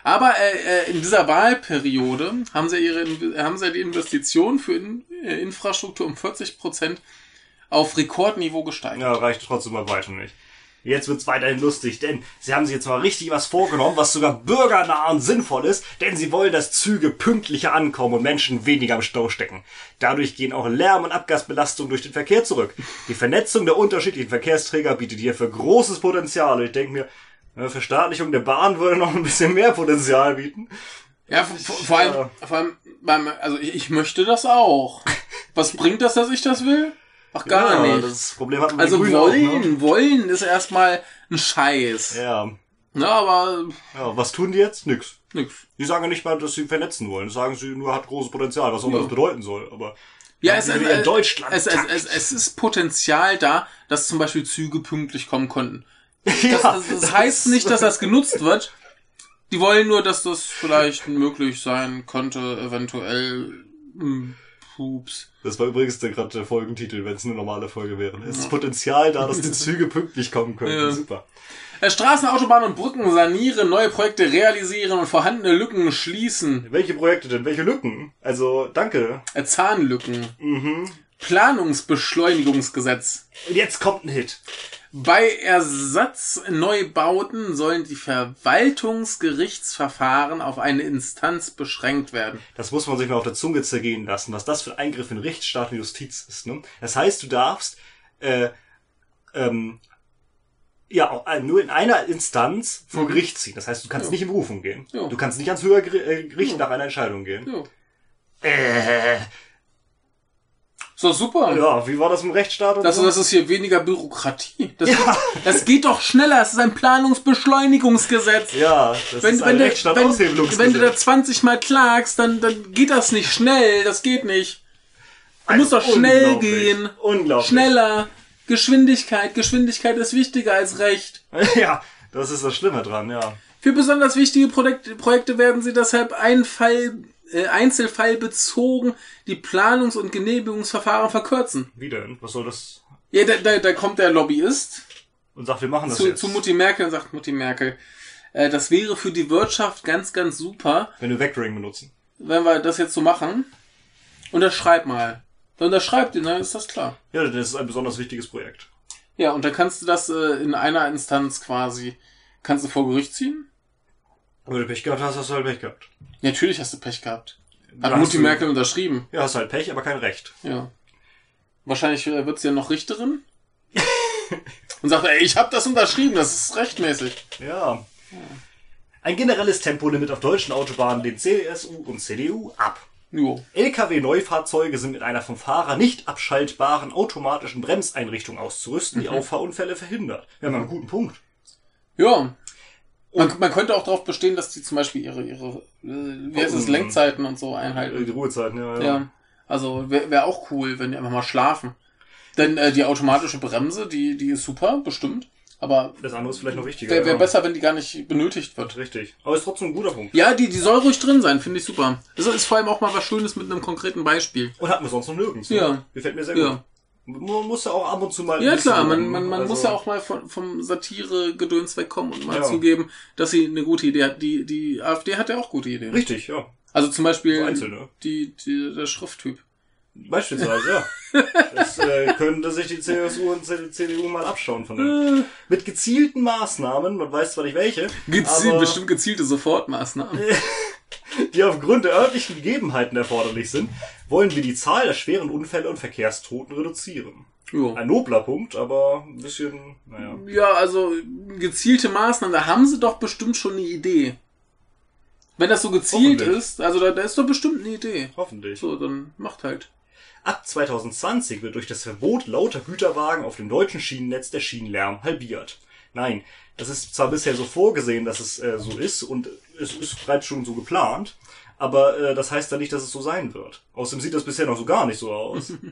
Aber äh, äh, in dieser Wahlperiode haben sie ihre haben sie die Investitionen für in, äh, Infrastruktur um 40 Prozent auf Rekordniveau gesteigert. Ja, reicht trotzdem bei weitem nicht. Jetzt wird's weiterhin lustig, denn sie haben sich jetzt mal richtig was vorgenommen, was sogar bürgernah und sinnvoll ist, denn sie wollen, dass Züge pünktlicher ankommen und Menschen weniger im Stau stecken. Dadurch gehen auch Lärm- und Abgasbelastungen durch den Verkehr zurück. Die Vernetzung der unterschiedlichen Verkehrsträger bietet hierfür großes Potenzial. Ich denke mir, eine Verstaatlichung der Bahn würde noch ein bisschen mehr Potenzial bieten. Ja, vor, vor allem, vor allem beim, also ich, ich möchte das auch. Was bringt das, dass ich das will? Ach, gar ja, nicht. Das Problem hatten wir also wollen, Auch, ne? wollen ist erstmal ein Scheiß. Ja. Ja, aber ja, was tun die jetzt? Nix. nix. Die sagen ja nicht mal, dass sie vernetzen wollen. Das sagen sie nur, hat großes Potenzial, was auch immer Ja. das bedeuten soll. Aber Ja, es, wie es, es, es, es ist Potenzial da, dass zum Beispiel Züge pünktlich kommen konnten. Ja, Das, das, das heißt nicht, dass das genutzt wird. Die wollen nur, dass das vielleicht möglich sein könnte, eventuell. Hm, Pups. Das war übrigens der gerade der Folgentitel, wenn es eine normale Folge wäre. Es ist Potenzial da, dass die Züge pünktlich kommen können. Ja. Super. Äh, Straßen, Autobahnen und Brücken sanieren, neue Projekte realisieren und vorhandene Lücken schließen. Welche Projekte denn? Welche Lücken? Also, danke. Äh, Zahnlücken. Mhm. Planungsbeschleunigungsgesetz. Und jetzt kommt ein Hit. Bei Ersatzneubauten sollen die Verwaltungsgerichtsverfahren auf eine Instanz beschränkt werden. Das muss man sich mal auf der Zunge zergehen lassen, was das für ein Eingriff in Rechtsstaat und Justiz ist. Ne? Das heißt, du darfst äh, ähm, Ja, äh, nur in einer Instanz vor Mhm. Gericht ziehen. Das heißt, du kannst Ja. nicht in Berufung gehen. Ja. Du kannst nicht ans höhere äh, Gericht Ja. nach einer Entscheidung gehen. Äh, So, super. ja, wie war das im Rechtsstaat und Das, so? das ist hier weniger Bürokratie. Das, Ja. das geht doch schneller. Es ist ein Planungsbeschleunigungsgesetz. ja, das Wenn, ist ein du, Rechtsstaat wenn, wenn du da 20 Mal klagst, dann, dann geht das nicht schnell. Das geht nicht. Du musst doch schnell gehen. Unglaublich. Schneller. Geschwindigkeit. Geschwindigkeit ist wichtiger als Recht. Ja, das ist das Schlimme dran, ja. Für besonders wichtige Projekte, Projekte werden sie deshalb ein Fall, äh, einzelfallbezogen die Planungs- und Genehmigungsverfahren verkürzen. Wie denn? Was soll das? Ja, da, da, da kommt der Lobbyist Und sagt, wir machen das zu, jetzt. zu Mutti Merkel und sagt Mutti Merkel, äh, das wäre für die Wirtschaft ganz, ganz super, wenn wir Vectoring benutzen. wenn wir das jetzt so machen. Unterschreib mal. Dann unterschreibt ihn, dann ist das klar. Ja, das ist ein besonders wichtiges Projekt. Ja, und dann kannst du das äh, in einer Instanz quasi, kannst du vor Gericht ziehen? Wenn du Pech gehabt hast, hast du halt Pech gehabt. Natürlich hast du Pech gehabt. Hat Mutti du- Merkel unterschrieben. Ja, hast halt Pech, aber kein Recht. Ja. Wahrscheinlich äh, wird sie ja noch Richterin. und sagt, ey, ich habe das unterschrieben, das ist rechtmäßig. Ja. Ein generelles Tempolimit auf deutschen Autobahnen lehnt CSU und CDU ab. Jo. Lkw-Neufahrzeuge sind mit einer vom Fahrer nicht abschaltbaren automatischen Bremseinrichtung auszurüsten, die Auffahrunfälle verhindert. Wir haben einen guten Punkt. Ja. Man, man könnte auch darauf bestehen, dass die zum Beispiel ihre, ihre wie heißt es, Oh. Lenkzeiten und so einhalten. Die Ruhezeiten, ja. ja. Ja. Also wäre wär auch cool, wenn die einfach mal schlafen. Denn äh, die automatische Bremse, die, die ist super, bestimmt. Aber Das andere ist vielleicht noch wichtiger. wäre wär ja. besser, wenn die gar nicht benötigt wird. Richtig. Aber ist trotzdem ein guter Punkt. Ja, die, die soll ruhig drin sein, finde ich super. Das ist vor allem auch mal was Schönes mit einem konkreten Beispiel. Und hatten wir sonst noch nirgends. ne? Ja. Gefällt mir sehr Ja. gut. Man muss ja auch ab und zu mal. Ja klar, man, rum, man, man also- muss ja auch mal von, vom Satire-Gedöns wegkommen und mal Ja. zugeben, dass sie eine gute Idee hat. Die, die AfD hat ja auch gute Ideen. Richtig, ja. Also zum Beispiel So einzelne. die, die, der Schrifttyp. Beispielsweise, ja. Das äh, könnte sich die CSU und die CDU mal abschauen von denen. Mit gezielten Maßnahmen, man weiß zwar nicht welche, Gezielt, aber bestimmt gezielte Sofortmaßnahmen. die aufgrund der örtlichen Gegebenheiten erforderlich sind, wollen wir die Zahl der schweren Unfälle und Verkehrstoten reduzieren. Jo. Ein nobler Punkt, aber ein bisschen, naja. Ja, also gezielte Maßnahmen, da haben sie doch bestimmt schon eine Idee. Wenn das so gezielt ist, also da, da ist doch bestimmt eine Idee. Hoffentlich. So, dann macht halt. Ab 2020 wird durch das Verbot lauter Güterwagen auf dem deutschen Schienennetz der Schienenlärm halbiert. Nein, das ist zwar bisher so vorgesehen, dass es äh, so ist und es ist bereits schon so geplant, aber äh, das heißt ja nicht, dass es so sein wird. Außerdem sieht das bisher noch so gar nicht so aus.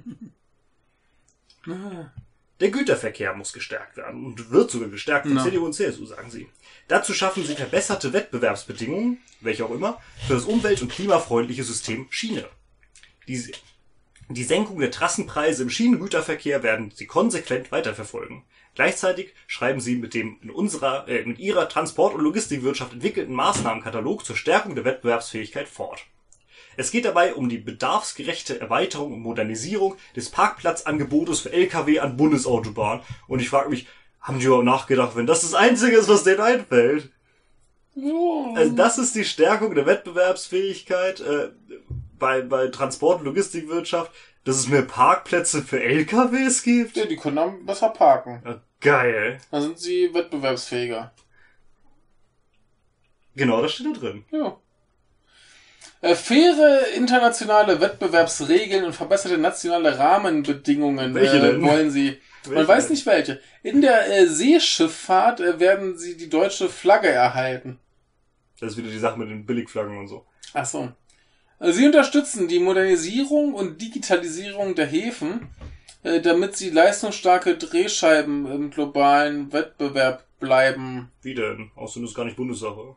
Der Güterverkehr muss gestärkt werden und wird sogar gestärkt von Na. CDU und CSU, sagen sie. Dazu schaffen sie verbesserte Wettbewerbsbedingungen, welche auch immer, für das umwelt- und klimafreundliche System Schiene. Die, die Senkung der Trassenpreise im Schienengüterverkehr werden sie konsequent weiterverfolgen. Gleichzeitig schreiben sie mit dem in unserer, äh, mit ihrer Transport- und Logistikwirtschaft entwickelten Maßnahmenkatalog zur Stärkung der Wettbewerbsfähigkeit fort. Es geht dabei um die bedarfsgerechte Erweiterung und Modernisierung des Parkplatzangebotes für Lkw an Bundesautobahnen. Und ich frage mich, haben die überhaupt nachgedacht, wenn das das Einzige ist, was denen einfällt? Also das ist die Stärkung der Wettbewerbsfähigkeit äh, bei, bei Transport- und Logistikwirtschaft, dass es mehr Parkplätze für LKWs gibt. Ja, die können dann besser parken. Ja, geil. Dann sind sie wettbewerbsfähiger. Genau, das steht da drin. Ja. Äh, faire internationale Wettbewerbsregeln und verbesserte nationale Rahmenbedingungen Welche äh, denn? wollen sie. Man Welche weiß denn? nicht welche. In der äh, Seeschifffahrt äh, werden sie die deutsche Flagge erhalten. Das ist wieder die Sache mit den Billigflaggen und so. Ach so. Sie unterstützen die Modernisierung und Digitalisierung der Häfen, äh, damit sie leistungsstarke Drehscheiben im globalen Wettbewerb bleiben. Wie denn? Außerdem ist es gar nicht Bundessache.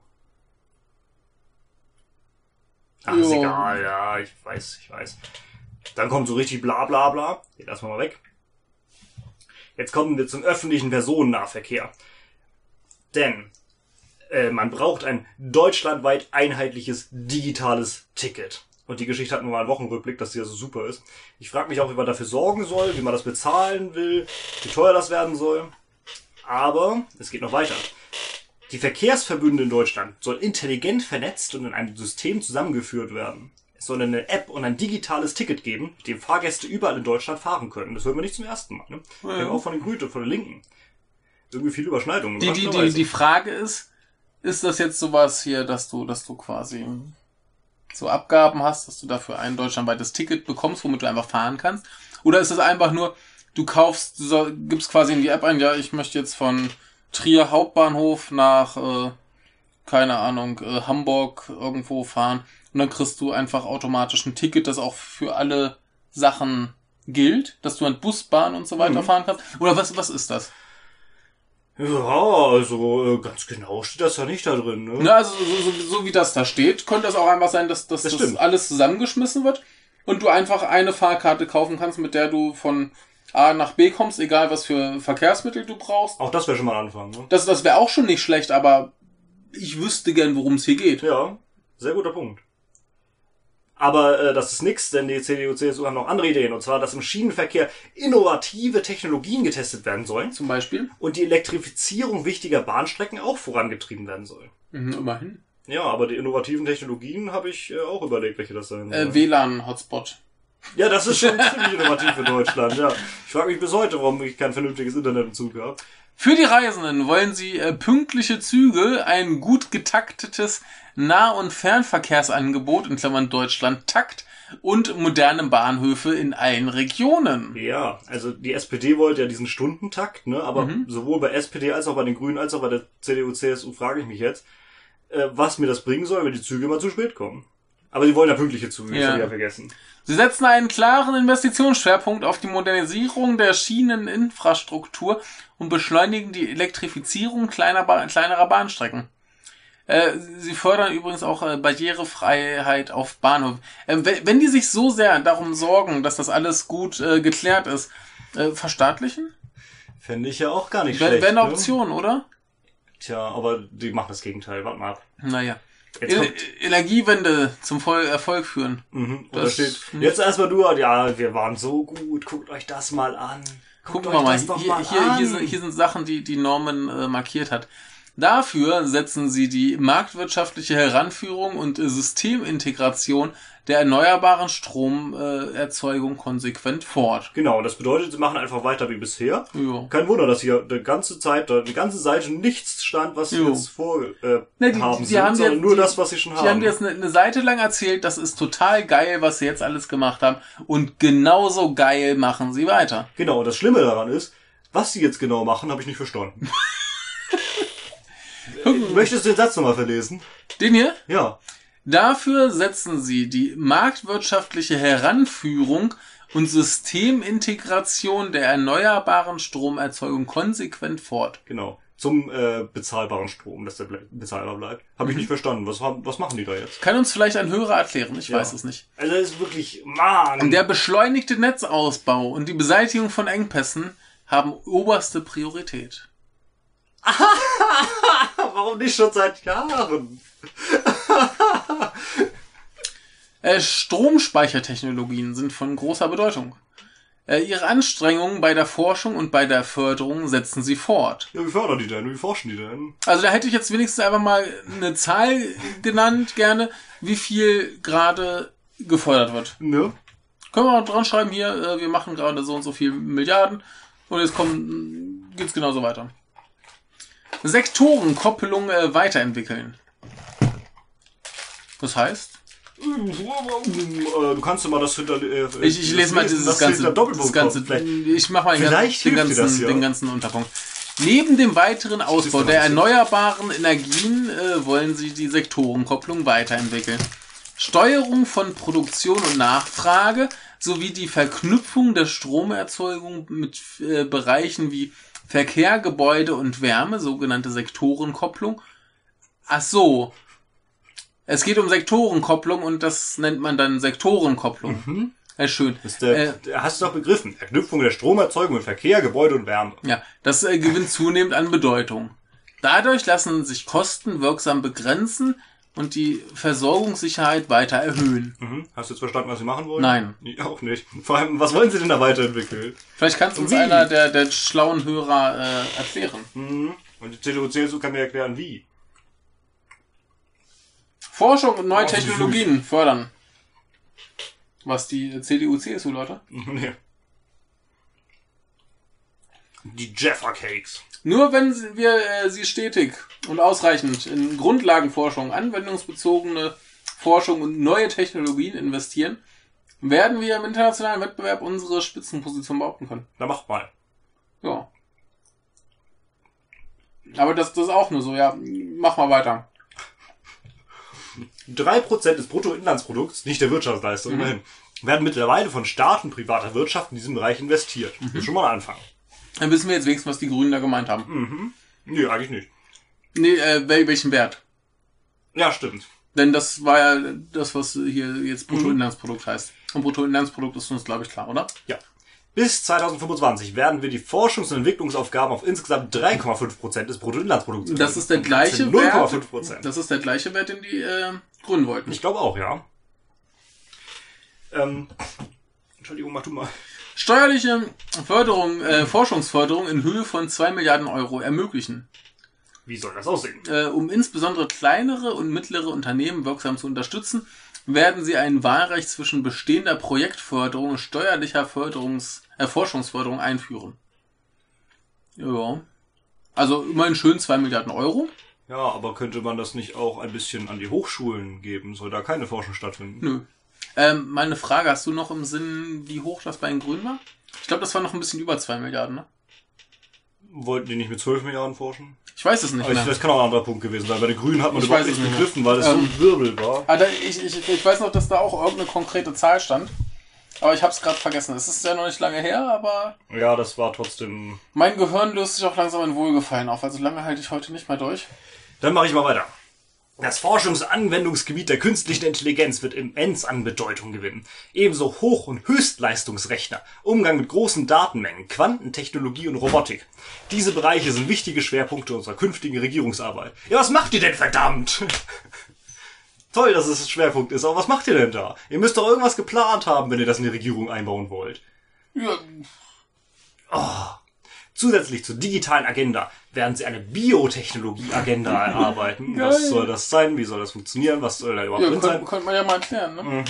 Ach, Jo. ist egal, ja, ich weiß, ich weiß. Dann kommt so richtig bla bla bla. Den lassen wir mal weg. Jetzt kommen wir zum öffentlichen Personennahverkehr. Denn äh, man braucht ein deutschlandweit einheitliches digitales Ticket. Und die Geschichte hat nur mal einen Wochenrückblick, dass die ja so super ist. Ich frage mich auch, wie man dafür sorgen soll, wie man das bezahlen will, wie teuer das werden soll. Aber es geht noch weiter. Die Verkehrsverbünde in Deutschland sollen intelligent vernetzt und in einem System zusammengeführt werden. Es soll eine App und ein digitales Ticket geben, mit dem Fahrgäste überall in Deutschland fahren können. Das hören wir nicht zum ersten Mal. Ne? Ja. Wir haben auch von den Grünen, von den Linken. irgendwie viele Überschneidungen. Die, die, die, die Frage ist, ist das jetzt sowas hier, dass du, dass du quasi so Abgaben hast, dass du dafür ein deutschlandweites Ticket bekommst, womit du einfach fahren kannst? Oder ist das einfach nur, du kaufst, du soll, gibst quasi in die App ein, ja, ich möchte jetzt von Trier Hauptbahnhof nach, äh, keine Ahnung, äh, Hamburg irgendwo fahren und dann kriegst du einfach automatisch ein Ticket, das auch für alle Sachen gilt, dass du an Bus, Bahn und so weiter mhm. fahren kannst? Oder was, was ist das? Ja, also äh, ganz genau steht das ja nicht da drin. Ne? Ja, also so, so, so wie das da steht, könnte es auch einfach sein, dass, dass das, das alles zusammengeschmissen wird und du einfach eine Fahrkarte kaufen kannst, mit der du von A nach B kommst, egal was für Verkehrsmittel du brauchst. Auch das wäre schon mal ein Anfang. Ne? Das, das wäre auch schon nicht schlecht, aber ich wüsste gern, worum es hier geht. Ja, sehr guter Punkt. Aber äh, das ist nix, denn die CDU, CSU haben noch andere Ideen. Und zwar, dass im Schienenverkehr innovative Technologien getestet werden sollen. Zum Beispiel. Und die Elektrifizierung wichtiger Bahnstrecken auch vorangetrieben werden soll. Mhm, immerhin. Ja, aber die innovativen Technologien habe ich äh, auch überlegt, welche das sein sollen. Äh, WLAN-Hotspot. Ja, das ist schon ziemlich innovativ in Deutschland, ja. Ich frage mich bis heute, warum ich kein vernünftiges Internet im Zug habe. Für die Reisenden wollen sie äh, pünktliche Züge, ein gut getaktetes Nah- und Fernverkehrsangebot in Klammern Deutschland Takt und moderne Bahnhöfe in allen Regionen. Ja, also die SPD wollte ja diesen Stundentakt, ne? Aber mhm. sowohl bei SPD als auch bei den Grünen als auch bei der CDU, CSU frage ich mich jetzt, äh, was mir das bringen soll, wenn die Züge mal zu spät kommen. Aber sie wollen ja pünktliche Züge, ja. ja vergessen. Sie setzen einen klaren Investitionsschwerpunkt auf die Modernisierung der Schieneninfrastruktur und beschleunigen die Elektrifizierung kleiner ba kleinerer Bahnstrecken. Äh, sie fördern übrigens auch äh, Barrierefreiheit auf Bahnhof. Äh, wenn die sich so sehr darum sorgen, dass das alles gut äh, geklärt ist, äh, verstaatlichen? Fände ich ja auch gar nicht w schlecht. Wäre eine ne? Option, ne? oder? Tja, aber die machen das Gegenteil. Warte mal ab. Naja. Energiewende zum Erfolg führen. Mhm. Das steht, jetzt erstmal du, ja, wir waren so gut, guckt euch das mal an. Guckt Gucken wir mal, hier, mal hier, hier, sind, hier sind Sachen, die, die Norman äh, markiert hat. Dafür setzen sie die marktwirtschaftliche Heranführung und Systemintegration der erneuerbaren Stromerzeugung konsequent fort. Genau, das bedeutet, sie machen einfach weiter wie bisher. Jo. Kein Wunder, dass hier die ganze Zeit, die ganze Seite nichts stand, was sie jetzt vorhaben äh, ne, die, haben, die sind, haben sondern jetzt, nur die, das, was sie schon die haben. Die haben jetzt eine, eine Seite lang erzählt, das ist total geil, was sie jetzt alles gemacht haben. Und genauso geil machen sie weiter. Genau, und das Schlimme daran ist, was sie jetzt genau machen, habe ich nicht verstanden. Möchtest du den Satz nochmal verlesen? Den hier? Ja. Dafür setzen sie die marktwirtschaftliche Heranführung und Systemintegration der erneuerbaren Stromerzeugung konsequent fort. Genau. Zum äh, bezahlbaren Strom, dass der bezahlbar bleibt. Habe ich mhm. nicht verstanden. Was, was machen die da jetzt? Kann uns vielleicht ein Hörer erklären? Ich ja. weiß es nicht. Also das ist wirklich, man. Der beschleunigte Netzausbau und die Beseitigung von Engpässen haben oberste Priorität. Warum nicht schon seit Jahren? Äh, Stromspeichertechnologien sind von großer Bedeutung. Äh, ihre Anstrengungen bei der Forschung und bei der Förderung setzen sie fort. Ja, wie fördern die denn? Wie forschen die denn? Also da hätte ich jetzt wenigstens einfach mal eine Zahl genannt, gerne, wie viel gerade gefördert wird. Ne? Können wir mal dran schreiben hier, äh, wir machen gerade so und so viel Milliarden und jetzt kommen, geht's genauso weiter. Sektorenkopplung äh, weiterentwickeln. Das heißt? Du kannst mal das hinter. Äh, ich, ich lese mal dieses ganze, das ganze Ich mache mal den ganzen, den, ganzen, das, ja. den ganzen Unterpunkt. Neben dem weiteren Ausbau der erneuerbaren Energien äh, wollen sie die Sektorenkopplung weiterentwickeln. Steuerung von Produktion und Nachfrage sowie die Verknüpfung der Stromerzeugung mit äh, Bereichen wie Verkehr, Gebäude und Wärme, sogenannte Sektorenkopplung. Ach so. Es geht um Sektorenkopplung und das nennt man dann Sektorenkopplung. Mhm. Ja, schön. Der, äh, hast du doch begriffen. Verknüpfung der Stromerzeugung mit Verkehr, Gebäude und Wärme. Ja, das äh, gewinnt zunehmend an Bedeutung. Dadurch lassen sich Kosten wirksam begrenzen und die Versorgungssicherheit weiter erhöhen. Mhm. Hast du jetzt verstanden, was sie machen wollen? Nein. Ich auch nicht. Vor allem, was wollen sie denn da weiterentwickeln? Vielleicht kannst du uns wie? einer der, der schlauen Hörer äh, erklären. Mhm. Und die CDU, CSU kann mir erklären, wie. Forschung und neue oh, Technologien fördern. Was die CDU, CSU, Leute? Nee. Die Jaffa Cakes. Nur wenn wir äh, sie stetig und ausreichend in Grundlagenforschung, anwendungsbezogene Forschung und neue Technologien investieren, werden wir im internationalen Wettbewerb unsere Spitzenposition behaupten können. Na, mach mal. Ja. Aber das, das ist auch nur so, ja. Mach mal weiter. 3% des Bruttoinlandsprodukts, nicht der Wirtschaftsleistung, mhm. immerhin, werden mittlerweile von Staat und privater Wirtschaft in diesem Bereich investiert. Mhm. Das ist schon mal ein Anfang. Dann wissen wir jetzt wenigstens, was die Grünen da gemeint haben. Mhm. Nee, eigentlich nicht. Nee, äh, welchen Wert? Ja, stimmt. Denn das war ja das, was hier jetzt Bruttoinlandsprodukt mhm. heißt. Und Bruttoinlandsprodukt ist uns, glaube ich, klar, oder? Ja. Bis 2025 werden wir die Forschungs- und Entwicklungsaufgaben auf insgesamt 3,5 Prozent des Bruttoinlandsprodukts Das ist der gleiche Wert. 0,5 Prozent. Das ist der gleiche Wert, den die äh, Grünen wollten. Ich glaube auch, ja. Ähm, Entschuldigung, mach du mal. Steuerliche Förderung, äh, Forschungsförderung in Höhe von 2 Milliarden Euro ermöglichen. Wie soll das aussehen? Äh, um insbesondere kleinere und mittlere Unternehmen wirksam zu unterstützen, werden sie ein Wahlrecht zwischen bestehender Projektförderung und steuerlicher Förderungs äh, Forschungsförderung einführen. Ja. Also immerhin schön zwei Milliarden Euro. Ja, aber könnte man das nicht auch ein bisschen an die Hochschulen geben? Soll da keine Forschung stattfinden? Nö. Ähm, meine Frage, hast du noch im Sinn, wie hoch das bei den Grünen war? Ich glaube, das war noch ein bisschen über zwei Milliarden, ne? Wollten die nicht mit 12 Milliarden forschen? Ich weiß es nicht Aber mehr. das kann auch ein anderer Punkt gewesen sein. Bei den Grünen hat man ich überhaupt nicht begriffen, weil es ähm, so ein Wirbel war. Also ich, ich, ich weiß noch, dass da auch irgendeine konkrete Zahl stand. Aber ich habe es gerade vergessen. Es ist ja noch nicht lange her, aber... Ja, das war trotzdem... Mein Gehirn löst sich auch langsam in Wohlgefallen auf. Also lange halte ich heute nicht mehr durch. Dann mache ich mal weiter. Das Forschungsanwendungsgebiet der künstlichen Intelligenz wird immens an Bedeutung gewinnen. Ebenso Hoch- und Höchstleistungsrechner, Umgang mit großen Datenmengen, Quantentechnologie und Robotik. Diese Bereiche sind wichtige Schwerpunkte unserer künftigen Regierungsarbeit. Ja, was macht ihr denn verdammt? Toll, dass es ein Schwerpunkt ist, aber was macht ihr denn da? Ihr müsst doch irgendwas geplant haben, wenn ihr das in die Regierung einbauen wollt. Ja. Oh. Zusätzlich zur digitalen Agenda werden sie eine Biotechnologie-Agenda erarbeiten. Geil. Was soll das sein? Wie soll das funktionieren? Was soll da überhaupt ja, drin sein? Könnte man ja mal erklären, ne? Mhm.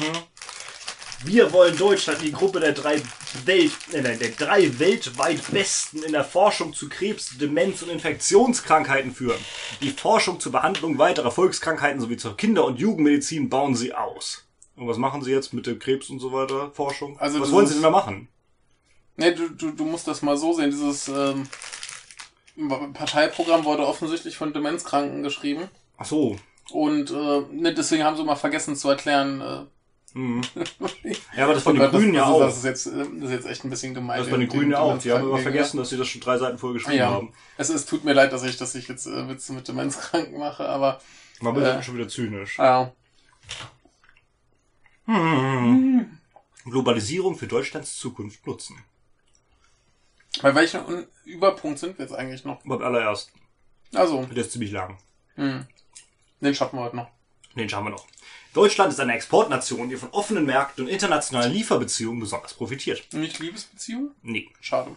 Wir wollen Deutschland in die Gruppe der drei, Welt, äh, der drei weltweit Besten in der Forschung zu Krebs, Demenz und Infektionskrankheiten führen. Die Forschung zur Behandlung weiterer Volkskrankheiten sowie zur Kinder- und Jugendmedizin bauen sie aus. Und was machen sie jetzt mit dem Krebs und so weiter? Forschung? Also was wollen sie denn da machen? Ne, du, du, du musst das mal so sehen. Dieses ähm, Parteiprogramm wurde offensichtlich von Demenzkranken geschrieben. Ach so. Und äh, ne, deswegen haben sie mal vergessen zu erklären. Äh, mhm. ja, aber das von den Grünen ja auch. Das ist, jetzt, das ist jetzt echt ein bisschen gemein. Das von den Grünen ja auch. Die haben immer vergessen, dass sie das schon drei Seiten vorher geschrieben ja. haben. Es, es tut mir leid, dass ich, dass ich jetzt äh, Witze mit Demenzkranken mache, aber. Man wird äh, schon wieder zynisch. Ja. Hm. Globalisierung für Deutschlands Zukunft nutzen. Bei welchem Überpunkt sind wir jetzt eigentlich noch? Beim allerersten. Also. Der ist ziemlich lang. Hm. Den schaffen wir heute noch. Den schaffen wir noch. Deutschland ist eine Exportnation, die von offenen Märkten und internationalen Lieferbeziehungen besonders profitiert. Nicht Liebesbeziehungen? Nee. Schade.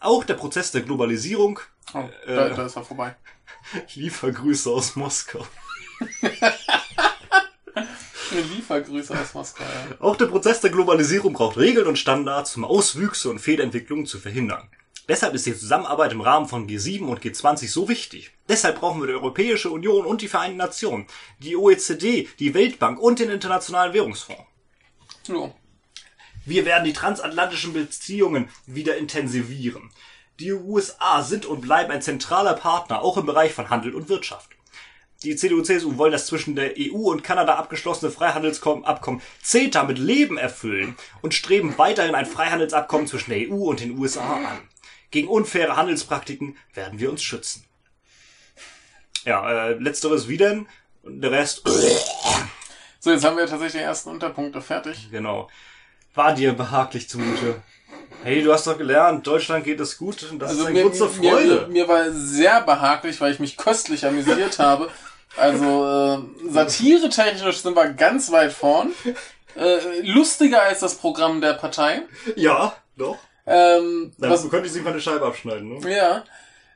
Auch der Prozess der Globalisierung. Oh, äh, da, da ist er vorbei. Liefergrüße aus Moskau. Liefergrüße aus Moskau. Ja. Auch der Prozess der Globalisierung braucht Regeln und Standards, um Auswüchse und Fehlentwicklungen zu verhindern. Deshalb ist die Zusammenarbeit im Rahmen von G7 und G20 so wichtig. Deshalb brauchen wir die Europäische Union und die Vereinten Nationen, die OECD, die Weltbank und den Internationalen Währungsfonds. Ja. Wir werden die transatlantischen Beziehungen wieder intensivieren. Die USA sind und bleiben ein zentraler Partner, auch im Bereich von Handel und Wirtschaft. Die CDU, CSU wollen das zwischen der EU und Kanada abgeschlossene Freihandelsabkommen CETA mit Leben erfüllen und streben weiterhin ein Freihandelsabkommen zwischen der EU und den USA an. Gegen unfaire Handelspraktiken werden wir uns schützen. Ja, äh, letzteres wie denn? Und der Rest. So, jetzt haben wir tatsächlich die ersten Unterpunkte fertig. Genau. War dir behaglich zumute? Hey, du hast doch gelernt, Deutschland geht es gut und das also ist ein mir, Grund zur Freude. Mir, mir, war sehr behaglich, weil ich mich köstlich amüsiert habe. Also äh, satiretechnisch sind wir ganz weit vorn. Äh, lustiger als das Programm der Partei. Ja, doch. Ähm, Dann was, könnte ich sie von der Scheibe abschneiden, ne? Ja.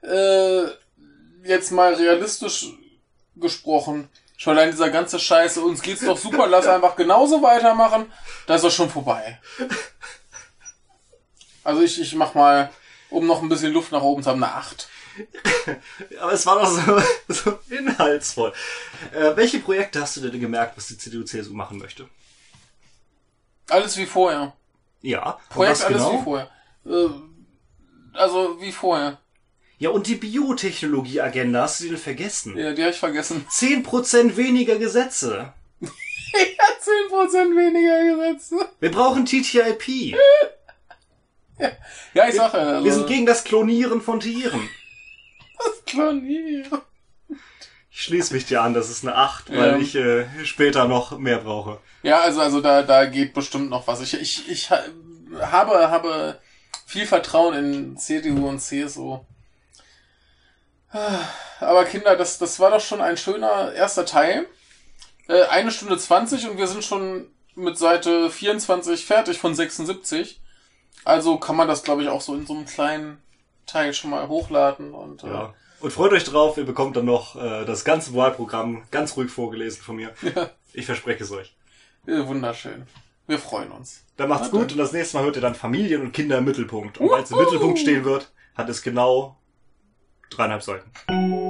Äh, jetzt mal realistisch gesprochen. Schon allein dieser ganze Scheiße, uns geht's doch super, lass einfach genauso weitermachen. Da ist doch schon vorbei. Also ich, ich mach mal, um noch ein bisschen Luft nach oben zu haben, eine 8. Aber es war doch so, so inhaltsvoll. Äh, welche Projekte hast du denn gemerkt, was die CDU-CSU machen möchte? Alles wie vorher. Ja. Projekt alles genau? wie vorher. Äh, also wie vorher. Ja, und die Biotechnologie-Agenda, hast du die denn vergessen? Ja, die habe ich vergessen. Zehn Prozent weniger Gesetze. ja, zehn Prozent weniger Gesetze. Wir brauchen TTIP. ja, ja, ich sage. Also, wir sind gegen das Klonieren von Tieren. Das Klonieren. Ich schließe mich dir an, das ist eine 8, weil ja. ich äh, später noch mehr brauche. Ja, also, also da, da geht bestimmt noch was. Ich, ich, ich habe, habe viel Vertrauen in CDU und CSU. Aber Kinder, das, das war doch schon ein schöner erster Teil. Äh, eine Stunde 20 und wir sind schon mit Seite 24 fertig von 76. Also kann man das, glaube ich, auch so in so einem kleinen Teil schon mal hochladen und. Äh, ja. Und freut euch drauf, ihr bekommt dann noch äh, das ganze Wahlprogramm ganz ruhig vorgelesen von mir. Ja. Ich verspreche es euch. Ja, wunderschön. Wir freuen uns. Dann macht's Warte. gut und das nächste Mal hört ihr dann Familien und Kinder im Mittelpunkt. Und es im Mittelpunkt stehen wird, hat es genau dreieinhalb Seiten.